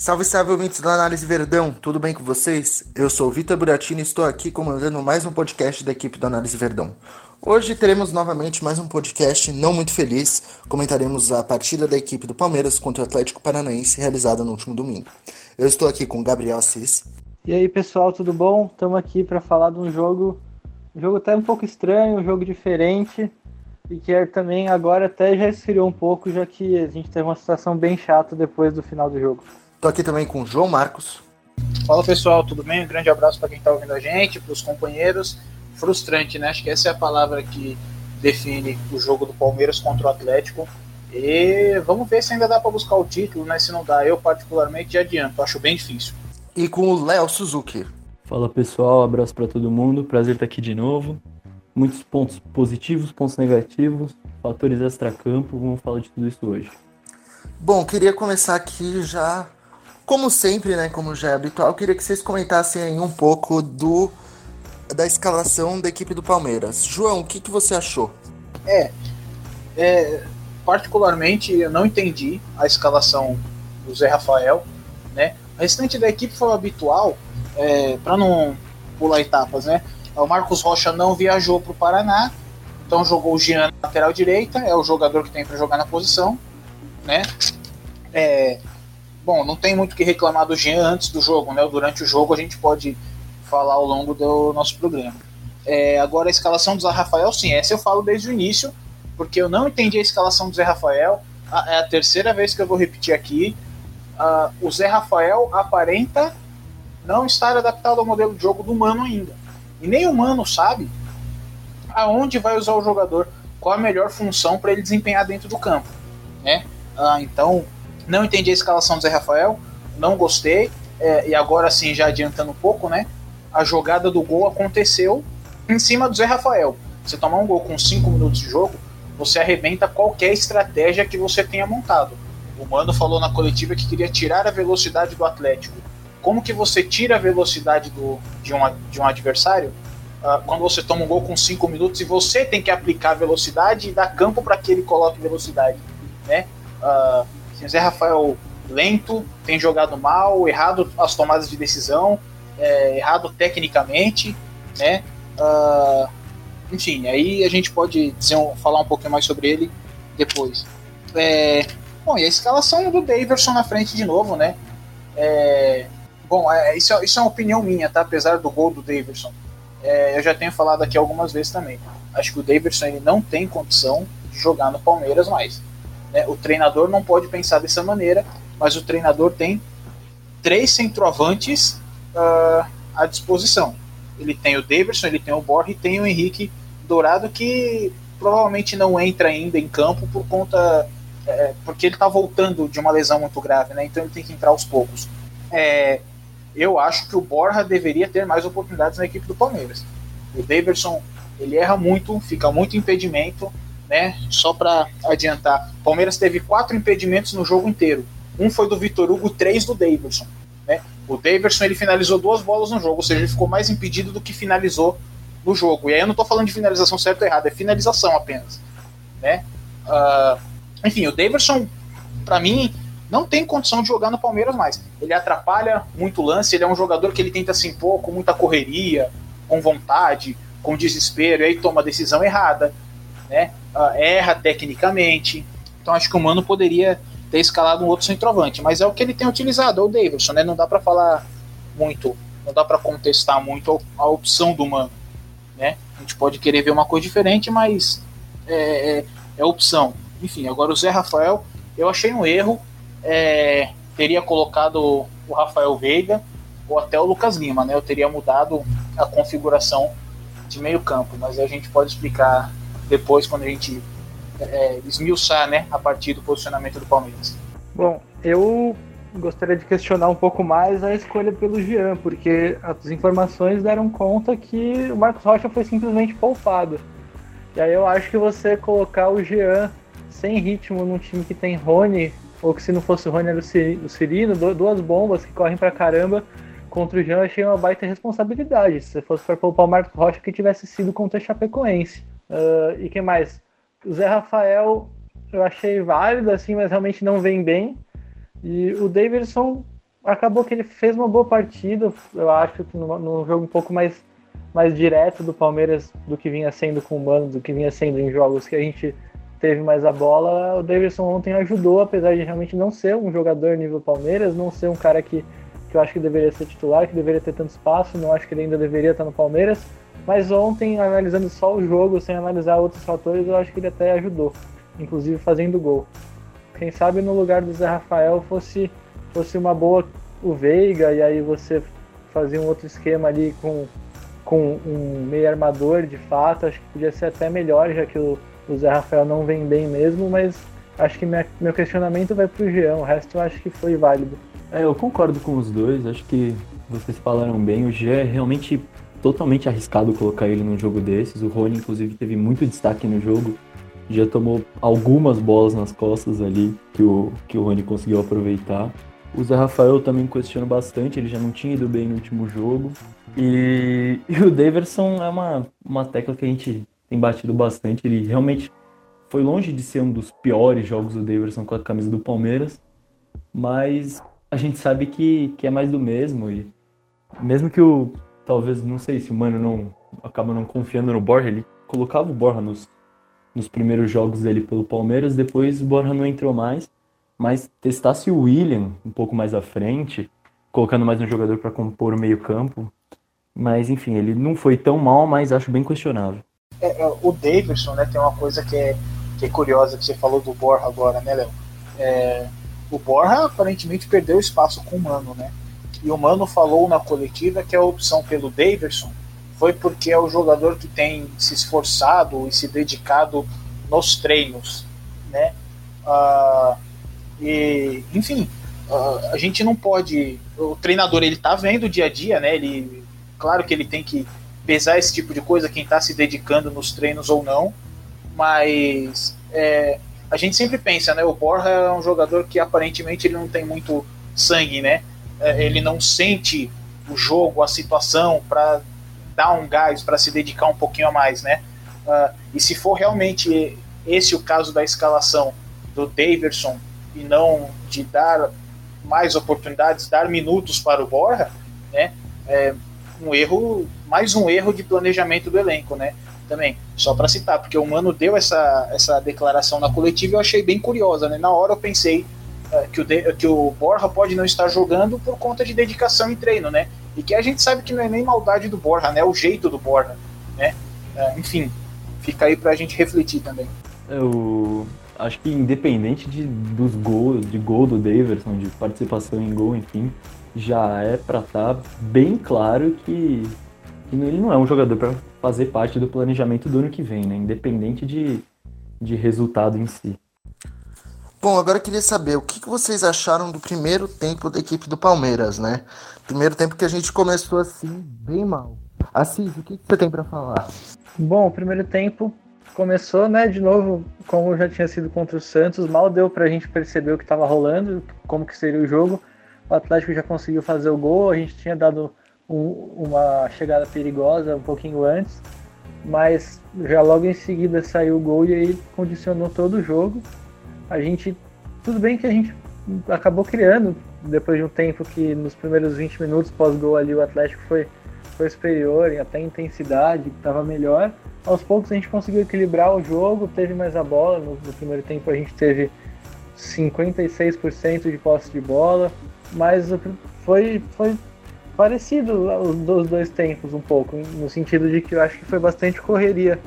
Salve, salve, ouvintes da Análise Verdão, tudo bem com vocês? Eu sou o Vitor Buratini e estou aqui comandando mais um podcast da equipe do Análise Verdão. Hoje teremos novamente mais um podcast não muito feliz. Comentaremos a partida da equipe do Palmeiras contra o Atlético Paranaense realizada no último domingo. Eu estou aqui com o Gabriel Assis. E aí, pessoal, tudo bom? Estamos aqui para falar de um jogo, um jogo até um pouco estranho, um jogo diferente e que é também agora até já esfriou um pouco, já que a gente teve uma situação bem chata depois do final do jogo. Tô aqui também com o João Marcos. Fala pessoal, tudo bem? Um grande abraço para quem está ouvindo a gente, para os companheiros. Frustrante, né? Acho que essa é a palavra que define o jogo do Palmeiras contra o Atlético. E vamos ver se ainda dá para buscar o título, né? Se não dá, eu particularmente já adianto, acho bem difícil. E com o Léo Suzuki. Fala pessoal, abraço para todo mundo, prazer estar aqui de novo. Muitos pontos positivos, pontos negativos, fatores extra-campo, vamos falar de tudo isso hoje. Bom, queria começar aqui já como sempre, né, como já é habitual, eu queria que vocês comentassem um pouco do da escalação da equipe do Palmeiras. João, o que, que você achou? É, é, particularmente eu não entendi a escalação do Zé Rafael, né? O restante da equipe foi habitual, é, para não pular etapas, né? O Marcos Rocha não viajou para o Paraná, então jogou o Jean na lateral direita, é o jogador que tem para jogar na posição, né? É, bom, não tem muito o que reclamar do Jean antes do jogo, né? Durante o jogo a gente pode falar ao longo do nosso programa. É, agora a escalação do Zé Rafael, sim, essa eu falo desde o início, porque eu não entendi a escalação do Zé Rafael. É a terceira vez que eu vou repetir aqui. Uh, o Zé Rafael aparenta não estar adaptado ao modelo de jogo do Mano ainda. E nem o Mano sabe aonde vai usar o jogador, qual a melhor função para ele desempenhar dentro do campo. Né? Uh, então, não entendi a escalação do Zé Rafael, não gostei. É, e agora sim, já adiantando um pouco, né? A jogada do gol aconteceu em cima do Zé Rafael. Você tomar um gol com 5 minutos de jogo, você arrebenta qualquer estratégia que você tenha montado. O Mano falou na coletiva que queria tirar a velocidade do Atlético. Como que você tira a velocidade do, de, um, de um adversário uh, quando você toma um gol com 5 minutos e você tem que aplicar velocidade e dar campo para que ele coloque velocidade? Né? Uh, Zé Rafael lento, tem jogado mal, errado as tomadas de decisão, é, errado tecnicamente, né? Uh, enfim, aí a gente pode dizer, falar um pouquinho mais sobre ele depois. É, bom, e a escalação do Daverson na frente de novo, né? É, bom, é, isso, é, isso é uma opinião minha, tá? Apesar do gol do Daverson. É, eu já tenho falado aqui algumas vezes também. Acho que o Daverson ele não tem condição de jogar no Palmeiras mais. Né? O treinador não pode pensar dessa maneira, mas o treinador tem três centroavantes uh, à disposição. Ele tem o Davidson, ele tem o Borja e tem o Henrique Dourado, que provavelmente não entra ainda em campo por conta. É, porque ele está voltando de uma lesão muito grave, né? então ele tem que entrar aos poucos. É, eu acho que o Borja deveria ter mais oportunidades na equipe do Palmeiras. O Davidson ele erra muito, fica muito impedimento, né? Só para adiantar, Palmeiras teve quatro impedimentos no jogo inteiro. Um foi do Vitor Hugo, três do Davidson. Né? O Davidson ele finalizou duas bolas no jogo, ou seja, ele ficou mais impedido do que finalizou no jogo. E aí eu não estou falando de finalização certa ou errada, é finalização apenas. Né? Uh, enfim, o Davidson, para mim, não tem condição de jogar no Palmeiras mais. Ele atrapalha muito lance, ele é um jogador que ele tenta se impor com muita correria, com vontade, com desespero, e aí toma a decisão errada né? Uh, erra tecnicamente. Então acho que o Mano poderia ter escalado um outro centroavante, mas é o que ele tem utilizado, é o Davidson, né? Não dá para falar muito, não dá para contestar muito a opção do Mano, né? A gente pode querer ver uma coisa diferente, mas é, é, é opção. Enfim, agora o Zé Rafael, eu achei um erro. É, teria colocado o Rafael Veiga ou até o Lucas Lima, né? Eu teria mudado a configuração de meio campo, mas a gente pode explicar depois quando a gente é, esmiuçar né, a partir do posicionamento do Palmeiras. Bom, eu gostaria de questionar um pouco mais a escolha pelo Jean, porque as informações deram conta que o Marcos Rocha foi simplesmente poupado. E aí eu acho que você colocar o Jean sem ritmo num time que tem Rony, ou que se não fosse o Rony era o Cirino, duas bombas que correm pra caramba, contra o Jean, achei uma baita responsabilidade. Se fosse para poupar o Marcos Rocha, que tivesse sido contra a Chapecoense. Uh, e quem mais? O Zé Rafael eu achei válido, assim, mas realmente não vem bem. E o Davidson, acabou que ele fez uma boa partida, eu acho num jogo um pouco mais, mais direto do Palmeiras do que vinha sendo com o Mano, do que vinha sendo em jogos que a gente teve mais a bola. O Davidson ontem ajudou, apesar de realmente não ser um jogador nível Palmeiras, não ser um cara que, que eu acho que deveria ser titular, que deveria ter tanto espaço, não acho que ele ainda deveria estar no Palmeiras. Mas ontem, analisando só o jogo, sem analisar outros fatores, eu acho que ele até ajudou, inclusive fazendo gol. Quem sabe no lugar do Zé Rafael fosse, fosse uma boa o Veiga, e aí você fazia um outro esquema ali com, com um meio armador de fato, acho que podia ser até melhor, já que o, o Zé Rafael não vem bem mesmo, mas acho que minha, meu questionamento vai pro Jean, o resto eu acho que foi válido. É, eu concordo com os dois, acho que vocês falaram bem, o Jean é realmente totalmente arriscado colocar ele num jogo desses, o Rony inclusive teve muito destaque no jogo, já tomou algumas bolas nas costas ali que o, que o Rony conseguiu aproveitar. O Zé Rafael também questiono bastante, ele já não tinha ido bem no último jogo. E, e o Daverson é uma, uma tecla que a gente tem batido bastante. Ele realmente foi longe de ser um dos piores jogos do Daverson com a camisa do Palmeiras, mas a gente sabe que, que é mais do mesmo. E mesmo que o. Talvez, não sei se o Mano não acaba não confiando no Borja, ele colocava o Borja nos, nos primeiros jogos dele pelo Palmeiras, depois o Borja não entrou mais. Mas testasse o William um pouco mais à frente, colocando mais um jogador para compor o meio-campo. Mas enfim, ele não foi tão mal, mas acho bem questionável. É, é, o Davidson, né, tem uma coisa que é, que é curiosa que você falou do Borja agora, né, Léo? É, o Borja aparentemente perdeu espaço com o Mano, né? E o Mano falou na coletiva que a opção pelo Davidson foi porque é o jogador que tem se esforçado e se dedicado nos treinos, né? Uh, e, enfim, uh, a gente não pode. O treinador ele tá vendo o dia a dia, né? Ele, claro que ele tem que pesar esse tipo de coisa, quem está se dedicando nos treinos ou não, mas é, a gente sempre pensa, né? O Borja é um jogador que aparentemente ele não tem muito sangue, né? É, ele não sente o jogo, a situação para dar um gás, para se dedicar um pouquinho a mais, né? Uh, e se for realmente esse o caso da escalação do Daverson e não de dar mais oportunidades, dar minutos para o Borja, né? É um erro, mais um erro de planejamento do elenco, né? Também, só para citar, porque o Mano deu essa, essa declaração na coletiva e eu achei bem curiosa, né? Na hora eu pensei que, o de, que o Borja pode não estar jogando por conta de dedicação e treino, né? E que a gente sabe que não é nem maldade do Borja, né? É o jeito do Borja, né? Uh, enfim, fica aí para a gente refletir também. Eu acho que independente de, dos gols, de gol do Daverson, de participação em gol, enfim, já é para estar tá bem claro que, que, ele não é um jogador para fazer parte do planejamento do ano que vem, né? Independente de, de resultado em si. Bom, agora eu queria saber o que, vocês acharam do primeiro tempo da equipe do Palmeiras, né? Primeiro tempo que a gente começou assim, bem mal. Assis, o que, você tem para falar? Bom, primeiro tempo começou, né, de novo, como já tinha sido contra o Santos, mal deu pra gente perceber o que estava rolando, como que seria o jogo. O Atlético já conseguiu fazer o gol, a gente tinha dado um, uma chegada perigosa um pouquinho antes, mas já logo em seguida saiu o gol e aí condicionou todo o jogo. A gente, tudo bem que a gente acabou criando depois de um tempo que nos primeiros 20 minutos pós-gol ali o Atlético foi, foi superior em até intensidade, estava melhor aos poucos a gente conseguiu equilibrar o jogo, teve mais a bola. No, no primeiro tempo a gente teve 56% de posse de bola, mas foi, foi parecido os dois tempos um pouco, no sentido de que eu acho que foi bastante correria.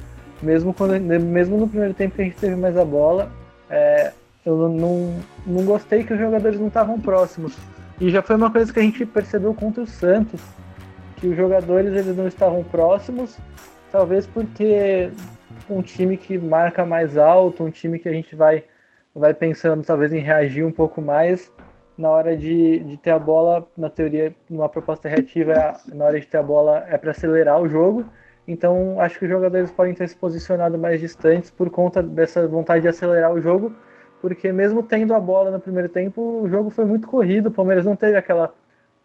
Mesmo, quando, mesmo no primeiro tempo que a gente teve mais a bola, é, eu não, não, gostei que os jogadores não estavam próximos. E já foi uma coisa que a gente percebeu contra o Santos, que os jogadores eles não estavam próximos Talvez porque um time que marca mais alto, um time que a gente vai, vai pensando talvez em reagir um pouco mais na hora de, de ter a bola, na teoria, numa proposta reativa, na hora de ter a bola é para acelerar o jogo. Então acho que os jogadores podem ter se posicionado mais distantes por conta dessa vontade de acelerar o jogo, porque mesmo tendo a bola no primeiro tempo, o jogo foi muito corrido, o Palmeiras não teve aquela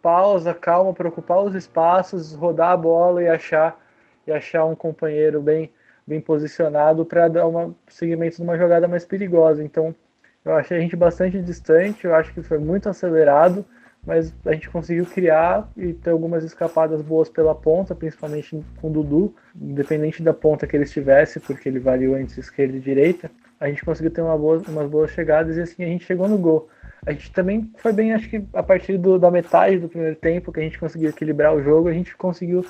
pausa, calma para ocupar os espaços, rodar a bola e achar e achar um companheiro bem, bem posicionado para dar um seguimento numa jogada mais perigosa. Então, eu achei a gente bastante distante, eu acho que foi muito acelerado, mas a gente conseguiu criar e ter algumas escapadas boas pela ponta, principalmente com o Dudu, independente da ponta que ele estivesse, porque ele variou entre esquerda e direita, a gente conseguiu ter uma boa, umas boas chegadas e assim a gente chegou no gol. A gente também foi bem, acho que a partir do, da metade do primeiro tempo, que a gente conseguiu equilibrar o jogo, a gente conseguiu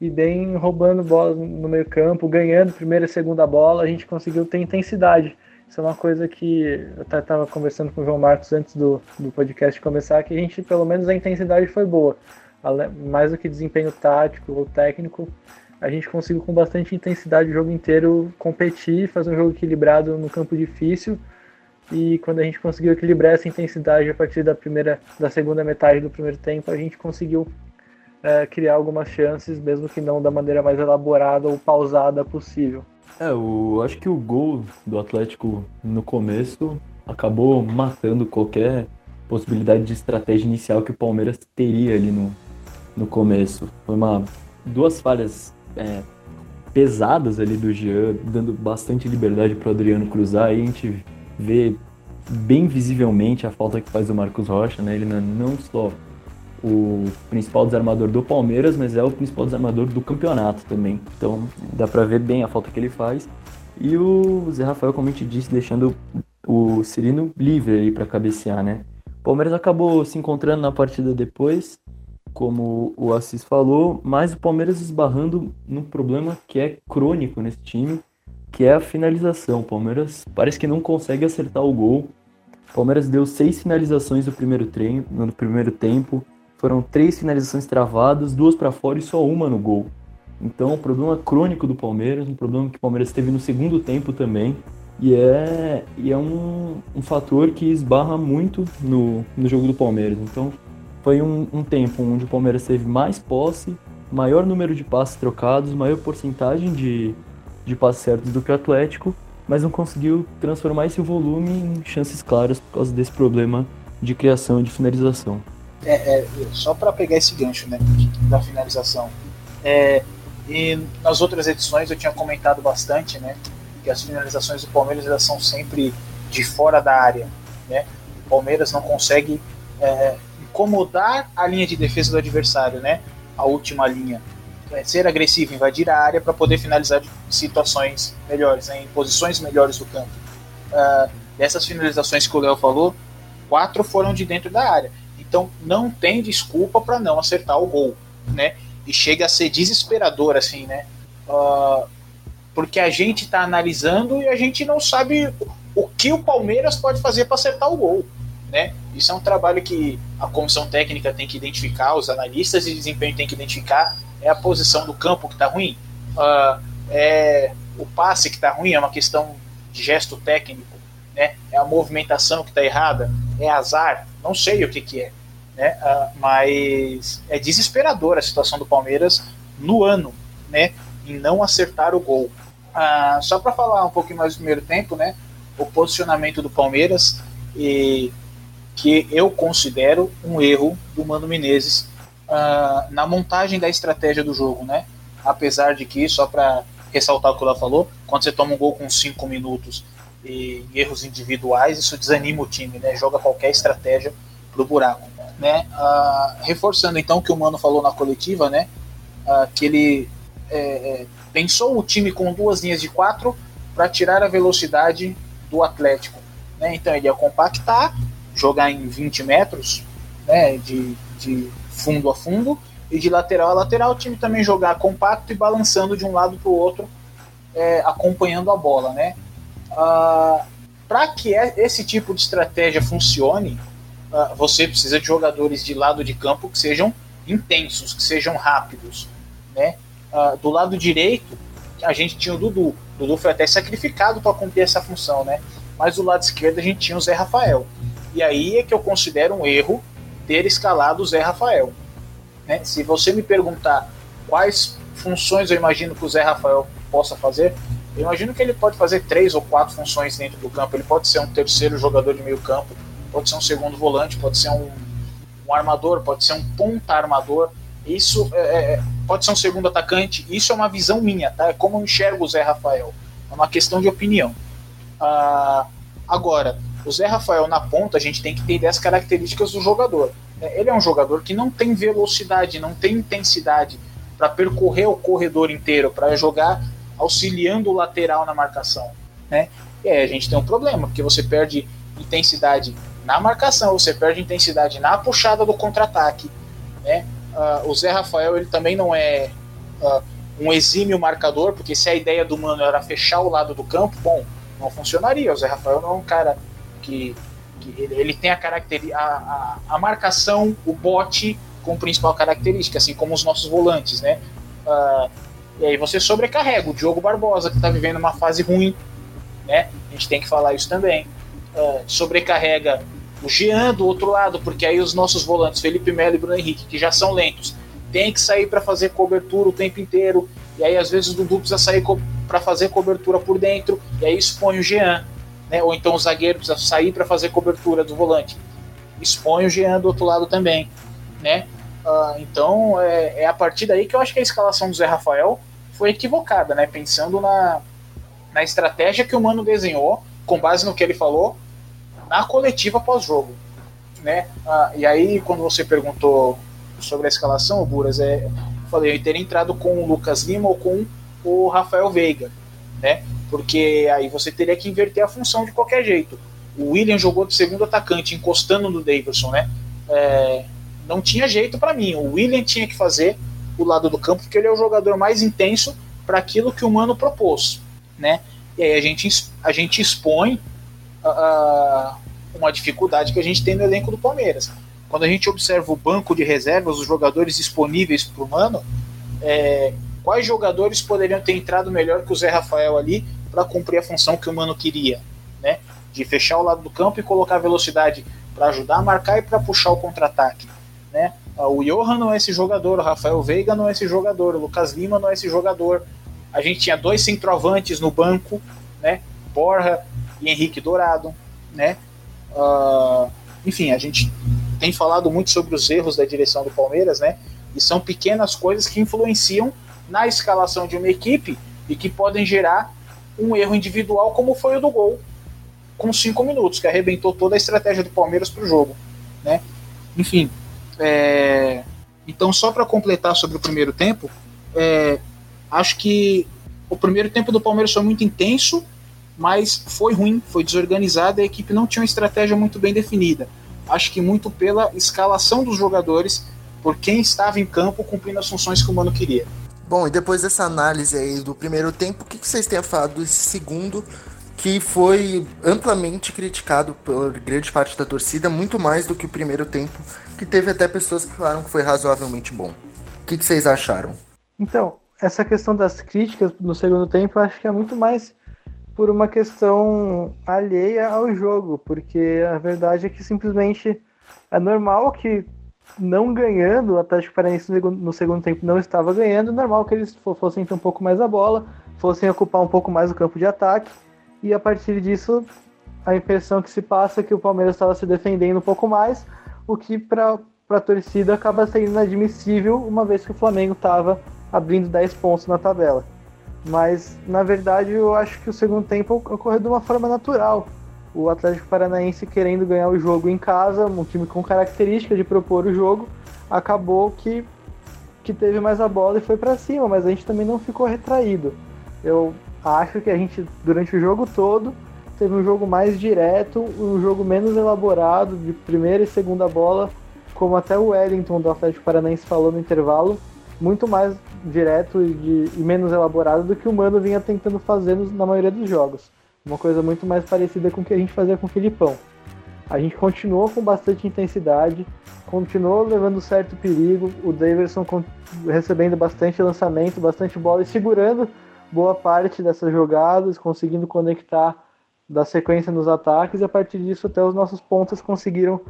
ir bem roubando bola no meio campo, ganhando primeira e segunda bola, a gente conseguiu ter intensidade. Isso é uma coisa que eu até estava conversando com o João Marcos antes do, do podcast começar, que a gente, pelo menos, a intensidade foi boa. Mais do que desempenho tático ou técnico, a gente conseguiu com bastante intensidade o jogo inteiro competir, fazer um jogo equilibrado no campo difícil. E quando a gente conseguiu equilibrar essa intensidade a partir da primeira, da segunda metade do primeiro tempo, a gente conseguiu é, criar algumas chances, mesmo que não da maneira mais elaborada ou pausada possível. É, eu acho que o gol do Atlético no começo acabou matando qualquer possibilidade de estratégia inicial que o Palmeiras teria ali no, no começo. Foi uma duas falhas é, pesadas ali do Jean, dando bastante liberdade para o Adriano cruzar. E a gente vê bem visivelmente a falta que faz o Marcos Rocha, né? Ele não só o principal desarmador do Palmeiras, mas é o principal desarmador do campeonato também. Então dá para ver bem a falta que ele faz. E o Zé Rafael, como a gente disse, deixando o Cirino livre aí para cabecear, né? O Palmeiras acabou se encontrando na partida depois, como o Assis falou, mas o Palmeiras esbarrando num problema que é crônico nesse time, que é a finalização. O Palmeiras parece que não consegue acertar o gol. O Palmeiras deu seis finalizações no primeiro, treino, no primeiro tempo, foram três finalizações travadas, duas para fora e só uma no gol. Então, um problema crônico do Palmeiras, um problema que o Palmeiras teve no segundo tempo também. E é, e é um, um fator que esbarra muito no, no jogo do Palmeiras. Então, foi um, um tempo onde o Palmeiras teve mais posse, maior número de passes trocados, maior porcentagem de, de passes certos do que o Atlético, mas não conseguiu transformar esse volume em chances claras por causa desse problema de criação e de finalização é, é, só para pegar esse gancho né, da finalização. É, e nas outras edições eu tinha comentado bastante né, que as finalizações do Palmeiras elas são sempre de fora da área. Né? O Palmeiras não consegue é, incomodar a linha de defesa do adversário, né? a última linha. É, ser agressivo, invadir a área para poder finalizar situações melhores, né, em posições melhores do campo. Uh, dessas finalizações que o Léo falou, quatro foram de dentro da área. Então não tem desculpa para não acertar o gol, né? E chega a ser desesperador assim, né? Uh, porque a gente está analisando e a gente não sabe o que o Palmeiras pode fazer para acertar o gol, né? Isso é um trabalho que a comissão técnica tem que identificar, os analistas de desempenho tem que identificar. É a posição do campo que está ruim, uh, é o passe que está ruim, é uma questão de gesto técnico, né? É a movimentação que está errada, é azar, não sei o que que é né? Uh, mas é desesperadora a situação do Palmeiras no ano, né? Em não acertar o gol. Uh, só para falar um pouquinho mais do primeiro tempo, né? O posicionamento do Palmeiras e que eu considero um erro do Mano Menezes uh, na montagem da estratégia do jogo, né? Apesar de que, só para ressaltar o que ela falou, quando você toma um gol com 5 minutos e erros individuais, isso desanima o time, né? Joga qualquer estratégia pro buraco né? Uh, reforçando então o que o Mano falou na coletiva, né? Uh, que ele é, é, pensou o time com duas linhas de quatro para tirar a velocidade do Atlético. Né? Então ele ia compactar, jogar em 20 metros né? de, de fundo a fundo e de lateral a lateral o time também jogar compacto e balançando de um lado para o outro, é, acompanhando a bola. Né? Uh, ah, para que esse tipo de estratégia funcione, você precisa de jogadores de lado de campo que sejam intensos, que sejam rápidos. Né? Uh, do lado direito, a gente tinha o Dudu. O Dudu foi até sacrificado para cumprir essa função, né? Mas do lado esquerdo a gente tinha o Zé Rafael. E aí é que eu considero um erro ter escalado o Zé Rafael. Né? Se você me perguntar quais funções eu imagino que o Zé Rafael possa fazer, eu imagino que ele pode fazer três ou quatro funções dentro do campo. Ele pode ser um terceiro jogador de meio campo, pode ser um segundo volante, pode ser um, um armador, pode ser um ponta armador. Isso é, é, é, pode ser um segundo atacante. Isso é uma visão minha, tá? É como eu enxergo o Zé Rafael. É uma questão de opinião. Ah, agora, o Zé Rafael na ponta, a gente tem que entender as características do jogador. É, ele é um jogador que não tem velocidade, não tem intensidade para percorrer o corredor inteiro, para jogar auxiliando o lateral na marcação. Né? E aí a gente tem um problema, porque você perde intensidade na marcação, você perde intensidade na puxada do contra-ataque. Né? Uh, o Zé Rafael ele também não é uh, um exímio marcador, porque se a ideia do Mano era fechar o lado do campo, bom, não funcionaria. O Zé Rafael não é um cara que, que ele, ele, tem a característica, a, a, marcação, o bote como principal característica, assim como os nossos volantes, né? Uh, e aí você sobrecarrega o Diogo Barbosa, que está vivendo uma fase ruim, né? A gente tem que falar isso também. Uh, sobrecarrega o Jean do outro lado, porque aí os nossos volantes, Felipe Melo e Bruno Henrique, que já são lentos, tem que sair para fazer cobertura o tempo inteiro, e aí às vezes o Dudu precisa sair para fazer cobertura por dentro, e aí expõe o Jean, né? ou então o zagueiro precisa sair para fazer cobertura do volante, expõe o Jean do outro lado também. Né? Uh, então é, é, a partir daí que eu acho que a escalação do Zé Rafael foi equivocada, né? pensando na, na estratégia que o Mano desenhou, com base no que ele falou, na coletiva pós-jogo. Né? Uh, e aí, quando você perguntou sobre a escalação, Buras, é, falei, eu teria entrado com o Lucas Lima ou com o Rafael Veiga, né? Porque aí você teria que inverter a função de qualquer jeito. O William jogou de segundo atacante, encostando no Davidson, né? É, não tinha jeito para mim. O William tinha que fazer o lado do campo, porque ele é o jogador mais intenso para aquilo que o Mano propôs, né? E aí a gente, a gente expõe uh, uma dificuldade que a gente tem no elenco do Palmeiras quando a gente observa o banco de reservas, os jogadores disponíveis para o Mano, é, quais jogadores poderiam ter entrado melhor que o Zé Rafael ali para cumprir a função que o Mano queria, né? De fechar o lado do campo e colocar velocidade para ajudar a marcar e para puxar o contra-ataque, né? Ah, o Johan não é esse jogador, o Rafael Veiga não é esse jogador, o Lucas Lima não é esse jogador. A gente tinha dois centroavantes no banco, né? Borja e Henrique Dourado, né? Uh, enfim, a gente tem falado muito sobre os erros da direção do Palmeiras, né? E são pequenas coisas que influenciam na escalação de uma equipe e que podem gerar um erro individual, como foi o do gol, com cinco minutos, que arrebentou toda a estratégia do Palmeiras para o jogo, né? Enfim, é... então só para completar sobre o primeiro tempo, é... acho que o primeiro tempo do Palmeiras foi muito intenso, mas foi ruim, foi desorganizado, a equipe não tinha uma estratégia muito bem definida acho que muito pela escalação dos jogadores, por quem estava em campo cumprindo as funções que o Mano queria. Bom, e depois dessa análise aí do primeiro tempo, o que vocês têm a falar desse segundo, que foi amplamente criticado por grande parte da torcida, muito mais do que o primeiro tempo, que teve até pessoas que falaram que foi razoavelmente bom. O que vocês acharam? Então, essa questão das críticas no segundo tempo, eu acho que é muito mais por uma questão alheia ao jogo, porque a verdade é que simplesmente é normal que não ganhando, o Atlético Paranaense no segundo tempo não estava ganhando, é normal que eles fossem ter um pouco mais a bola, fossem ocupar um pouco mais o campo de ataque, e a partir disso a impressão que se passa é que o Palmeiras estava se defendendo um pouco mais, o que para a torcida acaba sendo inadmissível, uma vez que o Flamengo estava abrindo 10 pontos na tabela. Mas, na verdade, eu acho que o segundo tempo ocorreu de uma forma natural. O Atlético Paranaense querendo ganhar o jogo em casa, um time com característica de propor o jogo, acabou que, que teve mais a bola e foi para cima, mas a gente também não ficou retraído. Eu acho que a gente, durante o jogo todo, teve um jogo mais direto, um jogo menos elaborado, de primeira e segunda bola, como até o Wellington do Atlético Paranaense falou no intervalo, muito mais direto e, de, e menos elaborado do que o Mano vinha tentando fazer na maioria dos jogos. Uma coisa muito mais parecida com o que a gente fazia com o Filipão. A gente continuou com bastante intensidade, continuou levando certo perigo, o Davidson recebendo bastante lançamento, bastante bola e segurando boa parte dessas jogadas, conseguindo conectar da sequência nos ataques, e a partir disso até os nossos pontas conseguiram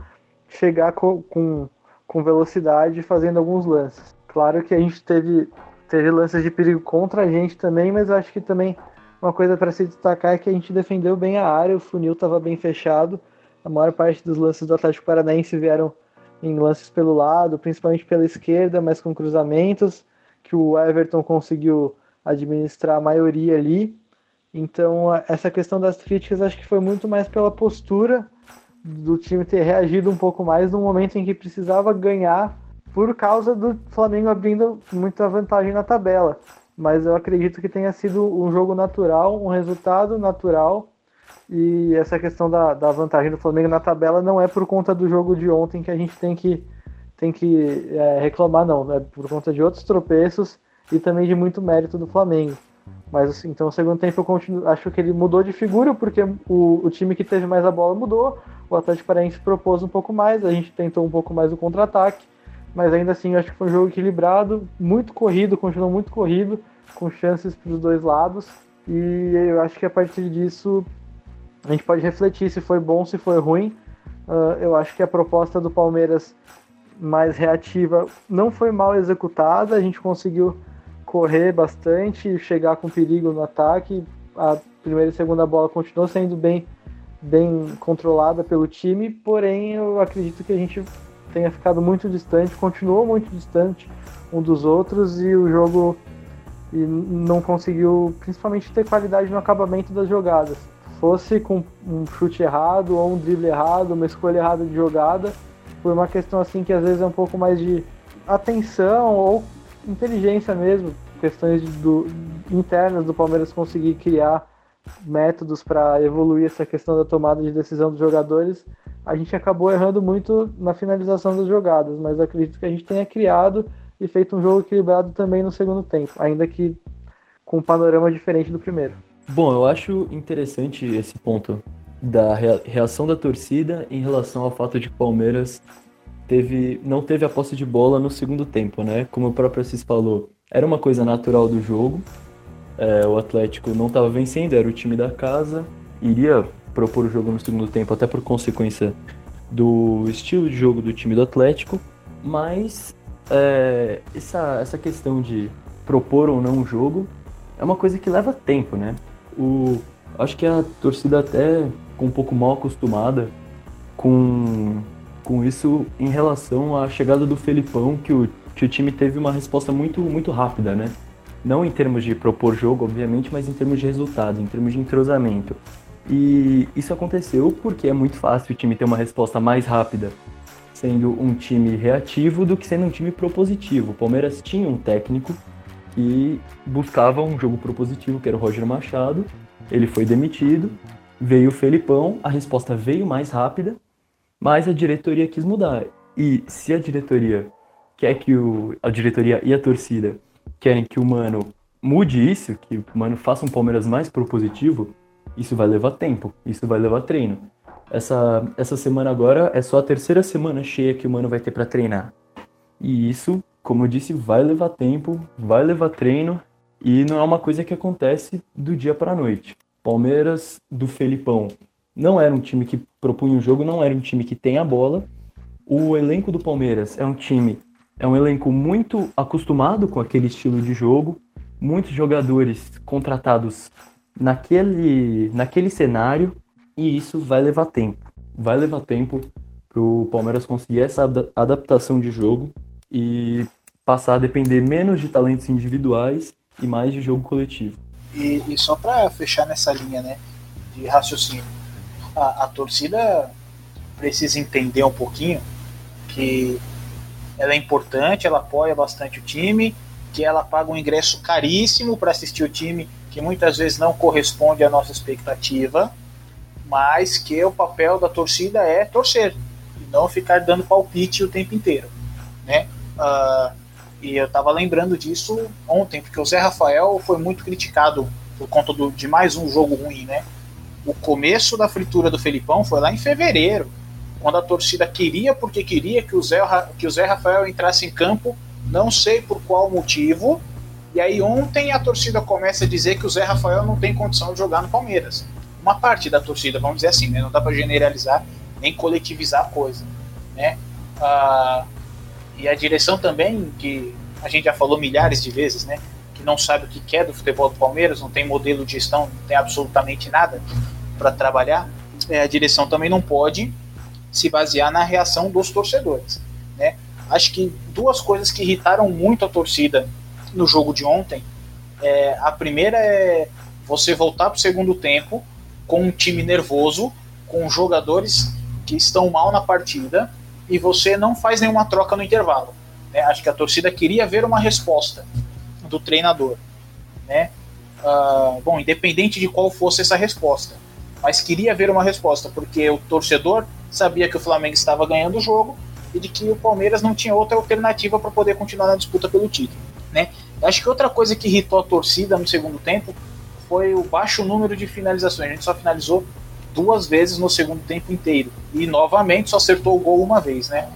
chegar com, com, com velocidade fazendo alguns lances. Claro que a gente teve, teve lances de perigo contra a gente também, mas acho que também uma coisa para se destacar é que a gente defendeu bem a área, o funil estava bem fechado. A maior parte dos lances do Atlético Paranaense vieram em lances pelo lado, principalmente pela esquerda, mas com cruzamentos, que o Everton conseguiu administrar a maioria ali. Então, essa questão das críticas acho que foi muito mais pela postura do time ter reagido um pouco mais no momento em que precisava ganhar por causa do Flamengo abrindo muita vantagem na tabela. Mas eu acredito que tenha sido um jogo natural, um resultado natural. E essa questão da, da vantagem do Flamengo na tabela não é por conta do jogo de ontem que a gente tem que, tem que é, reclamar, não. É por conta de outros tropeços e também de muito mérito do Flamengo. Mas assim, então o segundo tempo eu continuo, acho que ele mudou de figura, porque o, o time que teve mais a bola mudou, o Atlético Paranaense propôs um pouco mais, a gente tentou um pouco mais o contra-ataque, mas ainda assim eu acho que foi um jogo equilibrado, muito corrido, continuou muito corrido, com chances para os dois lados, e eu acho que a partir disso a gente pode refletir se foi bom, se foi ruim. Uh, eu acho que a proposta do Palmeiras mais reativa não foi mal executada, a gente conseguiu correr bastante, chegar com perigo no ataque. A primeira e segunda bola continuou sendo bem, bem controlada pelo time, porém eu acredito que a gente tenha ficado muito distante, continuou muito distante um dos outros e o jogo e não conseguiu principalmente ter qualidade no acabamento das jogadas. Fosse com um chute errado ou um drible errado, uma escolha errada de jogada, por uma questão assim que às vezes é um pouco mais de atenção ou inteligência mesmo, questões do, internas do Palmeiras conseguir criar métodos para evoluir essa questão da tomada de decisão dos jogadores, a gente acabou errando muito na finalização das jogadas, mas acredito que a gente tenha criado e feito um jogo equilibrado também no segundo tempo, ainda que com um panorama diferente do primeiro. Bom, eu acho interessante esse ponto da reação da torcida em relação ao fato de Palmeiras teve, não teve a posse de bola no segundo tempo, né? Como o próprio Assis falou, era uma coisa natural do jogo. É, o Atlético não estava vencendo, era o time da casa, iria propor o jogo no segundo tempo, até por consequência do estilo de jogo do time do Atlético, mas é, essa, essa questão de propor ou não o jogo é uma coisa que leva tempo, né? O, acho que a torcida até ficou um pouco mal acostumada com com isso em relação à chegada do Felipão, que o, que o time teve uma resposta muito, muito rápida, né? Não em termos de propor jogo, obviamente, mas em termos de resultado, em termos de entrosamento. E isso aconteceu porque é muito fácil o time ter uma resposta mais rápida sendo um time reativo do que sendo um time propositivo. O Palmeiras tinha um técnico que buscava um jogo propositivo, que era o Roger Machado. Ele foi demitido, veio o Felipão, a resposta veio mais rápida mas a diretoria quis mudar. E se a diretoria quer que o, a diretoria e a torcida querem que o Mano mude isso, que o Mano faça um Palmeiras mais propositivo, isso vai levar tempo, isso vai levar treino. Essa, essa semana agora é só a terceira semana cheia que o Mano vai ter para treinar. E isso, como eu disse, vai levar tempo, vai levar treino e não é uma coisa que acontece do dia para a noite. Palmeiras do Felipão não era um time que propunha o jogo, não era um time que tem a bola. O elenco do Palmeiras é um time, é um elenco muito acostumado com aquele estilo de jogo, muitos jogadores contratados naquele, naquele cenário, e isso vai levar tempo. Vai levar tempo para o Palmeiras conseguir essa adaptação de jogo e passar a depender menos de talentos individuais e mais de jogo coletivo. E, e só para fechar nessa linha né, de raciocínio, a, a torcida precisa entender um pouquinho que ela é importante, ela apoia bastante o time, que ela paga um ingresso caríssimo para assistir o time, que muitas vezes não corresponde à nossa expectativa, mas que o papel da torcida é torcer e não ficar dando palpite o tempo inteiro, né? Uh, e eu estava lembrando disso ontem, porque o Zé Rafael foi muito criticado por conta do, de mais um jogo ruim, né? o começo da fritura do Felipão foi lá em fevereiro, quando a torcida queria, porque queria que o Zé, que o Zé Rafael entrasse em campo, não sei por qual motivo. E aí ontem a torcida começa a dizer que o Zé Rafael não tem condição de jogar no Palmeiras. Uma parte da torcida, vamos dizer assim, né? não dá para generalizar nem coletivizar a coisa. Né? Ah, e a direção também, que a gente já falou milhares de vezes, né? que não sabe o que quer do futebol do Palmeiras, não tem modelo de gestão, não tem absolutamente nada para trabalhar, é, a direção também não pode se basear na reação dos torcedores. Né? Acho que duas coisas que irritaram muito a torcida no jogo de ontem. É, a primeira é você voltar para o segundo tempo com um time nervoso, com jogadores que estão mal na partida e você não faz nenhuma troca no intervalo. Né? Acho que a torcida queria ver uma resposta do treinador. Né? Uh, bom, independente de qual fosse essa resposta, mas queria ver uma resposta, porque o torcedor sabia que o Flamengo estava ganhando o jogo e de que o Palmeiras não tinha outra alternativa para poder continuar na disputa pelo título. Né? Acho que outra coisa que irritou a torcida no segundo tempo foi o baixo número de finalizações. A gente só finalizou duas vezes no segundo tempo inteiro. E novamente só acertou o gol uma vez, né?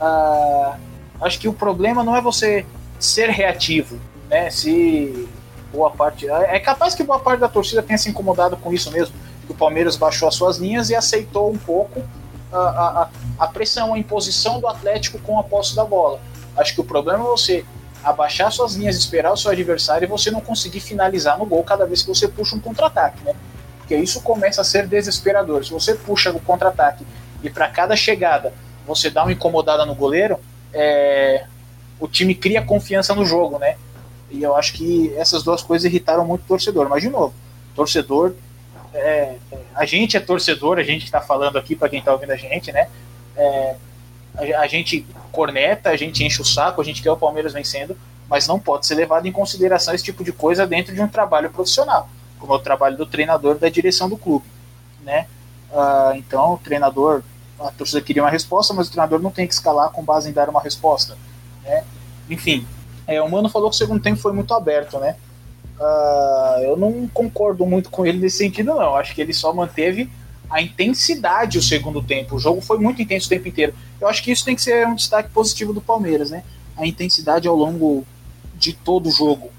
Ah, acho que o problema não é você ser reativo, né? Se boa parte. É capaz que boa parte da torcida tenha se incomodado com isso mesmo. Que o Palmeiras baixou as suas linhas e aceitou um pouco a, a, a pressão, a imposição do Atlético com a posse da bola. Acho que o problema é você abaixar suas linhas, esperar o seu adversário e você não conseguir finalizar no gol cada vez que você puxa um contra-ataque, né? porque isso começa a ser desesperador. Se você puxa o contra-ataque e para cada chegada você dá uma incomodada no goleiro, é, o time cria confiança no jogo, né? E eu acho que essas duas coisas irritaram muito o torcedor. Mas, de novo, torcedor. É, a gente é torcedor, a gente está falando aqui para quem está ouvindo a gente, né? É, a, a, gente corneta, a gente enche o saco, a gente quer o Palmeiras vencendo, mas não pode ser levado em consideração esse tipo de coisa dentro de um trabalho profissional como é o trabalho do treinador da direção do clube, né? Uh, então, o treinador, a torcida queria uma resposta, mas o treinador não tem que escalar com base em dar uma resposta, né? Enfim, é, o Mano falou que o segundo tempo foi muito aberto, né? Uh, eu não concordo muito com ele nesse sentido, não. Acho que ele só manteve a intensidade o segundo tempo. O jogo foi muito intenso o tempo inteiro. Eu acho que isso tem que ser um destaque positivo do Palmeiras, né? A intensidade ao longo de todo o jogo,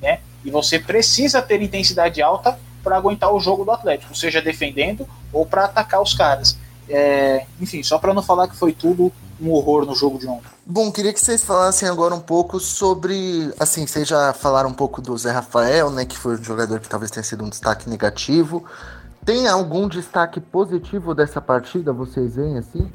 né? E você precisa ter intensidade alta para aguentar o jogo do Atlético, seja defendendo ou para atacar os caras. É, enfim, só para não falar que foi tudo um horror no jogo de ontem. Bom, queria que vocês falassem agora um pouco sobre. Assim, vocês já falaram um pouco do Zé Rafael, né? Que foi um jogador que talvez tenha sido um destaque negativo. Tem algum destaque positivo dessa partida? Vocês veem assim?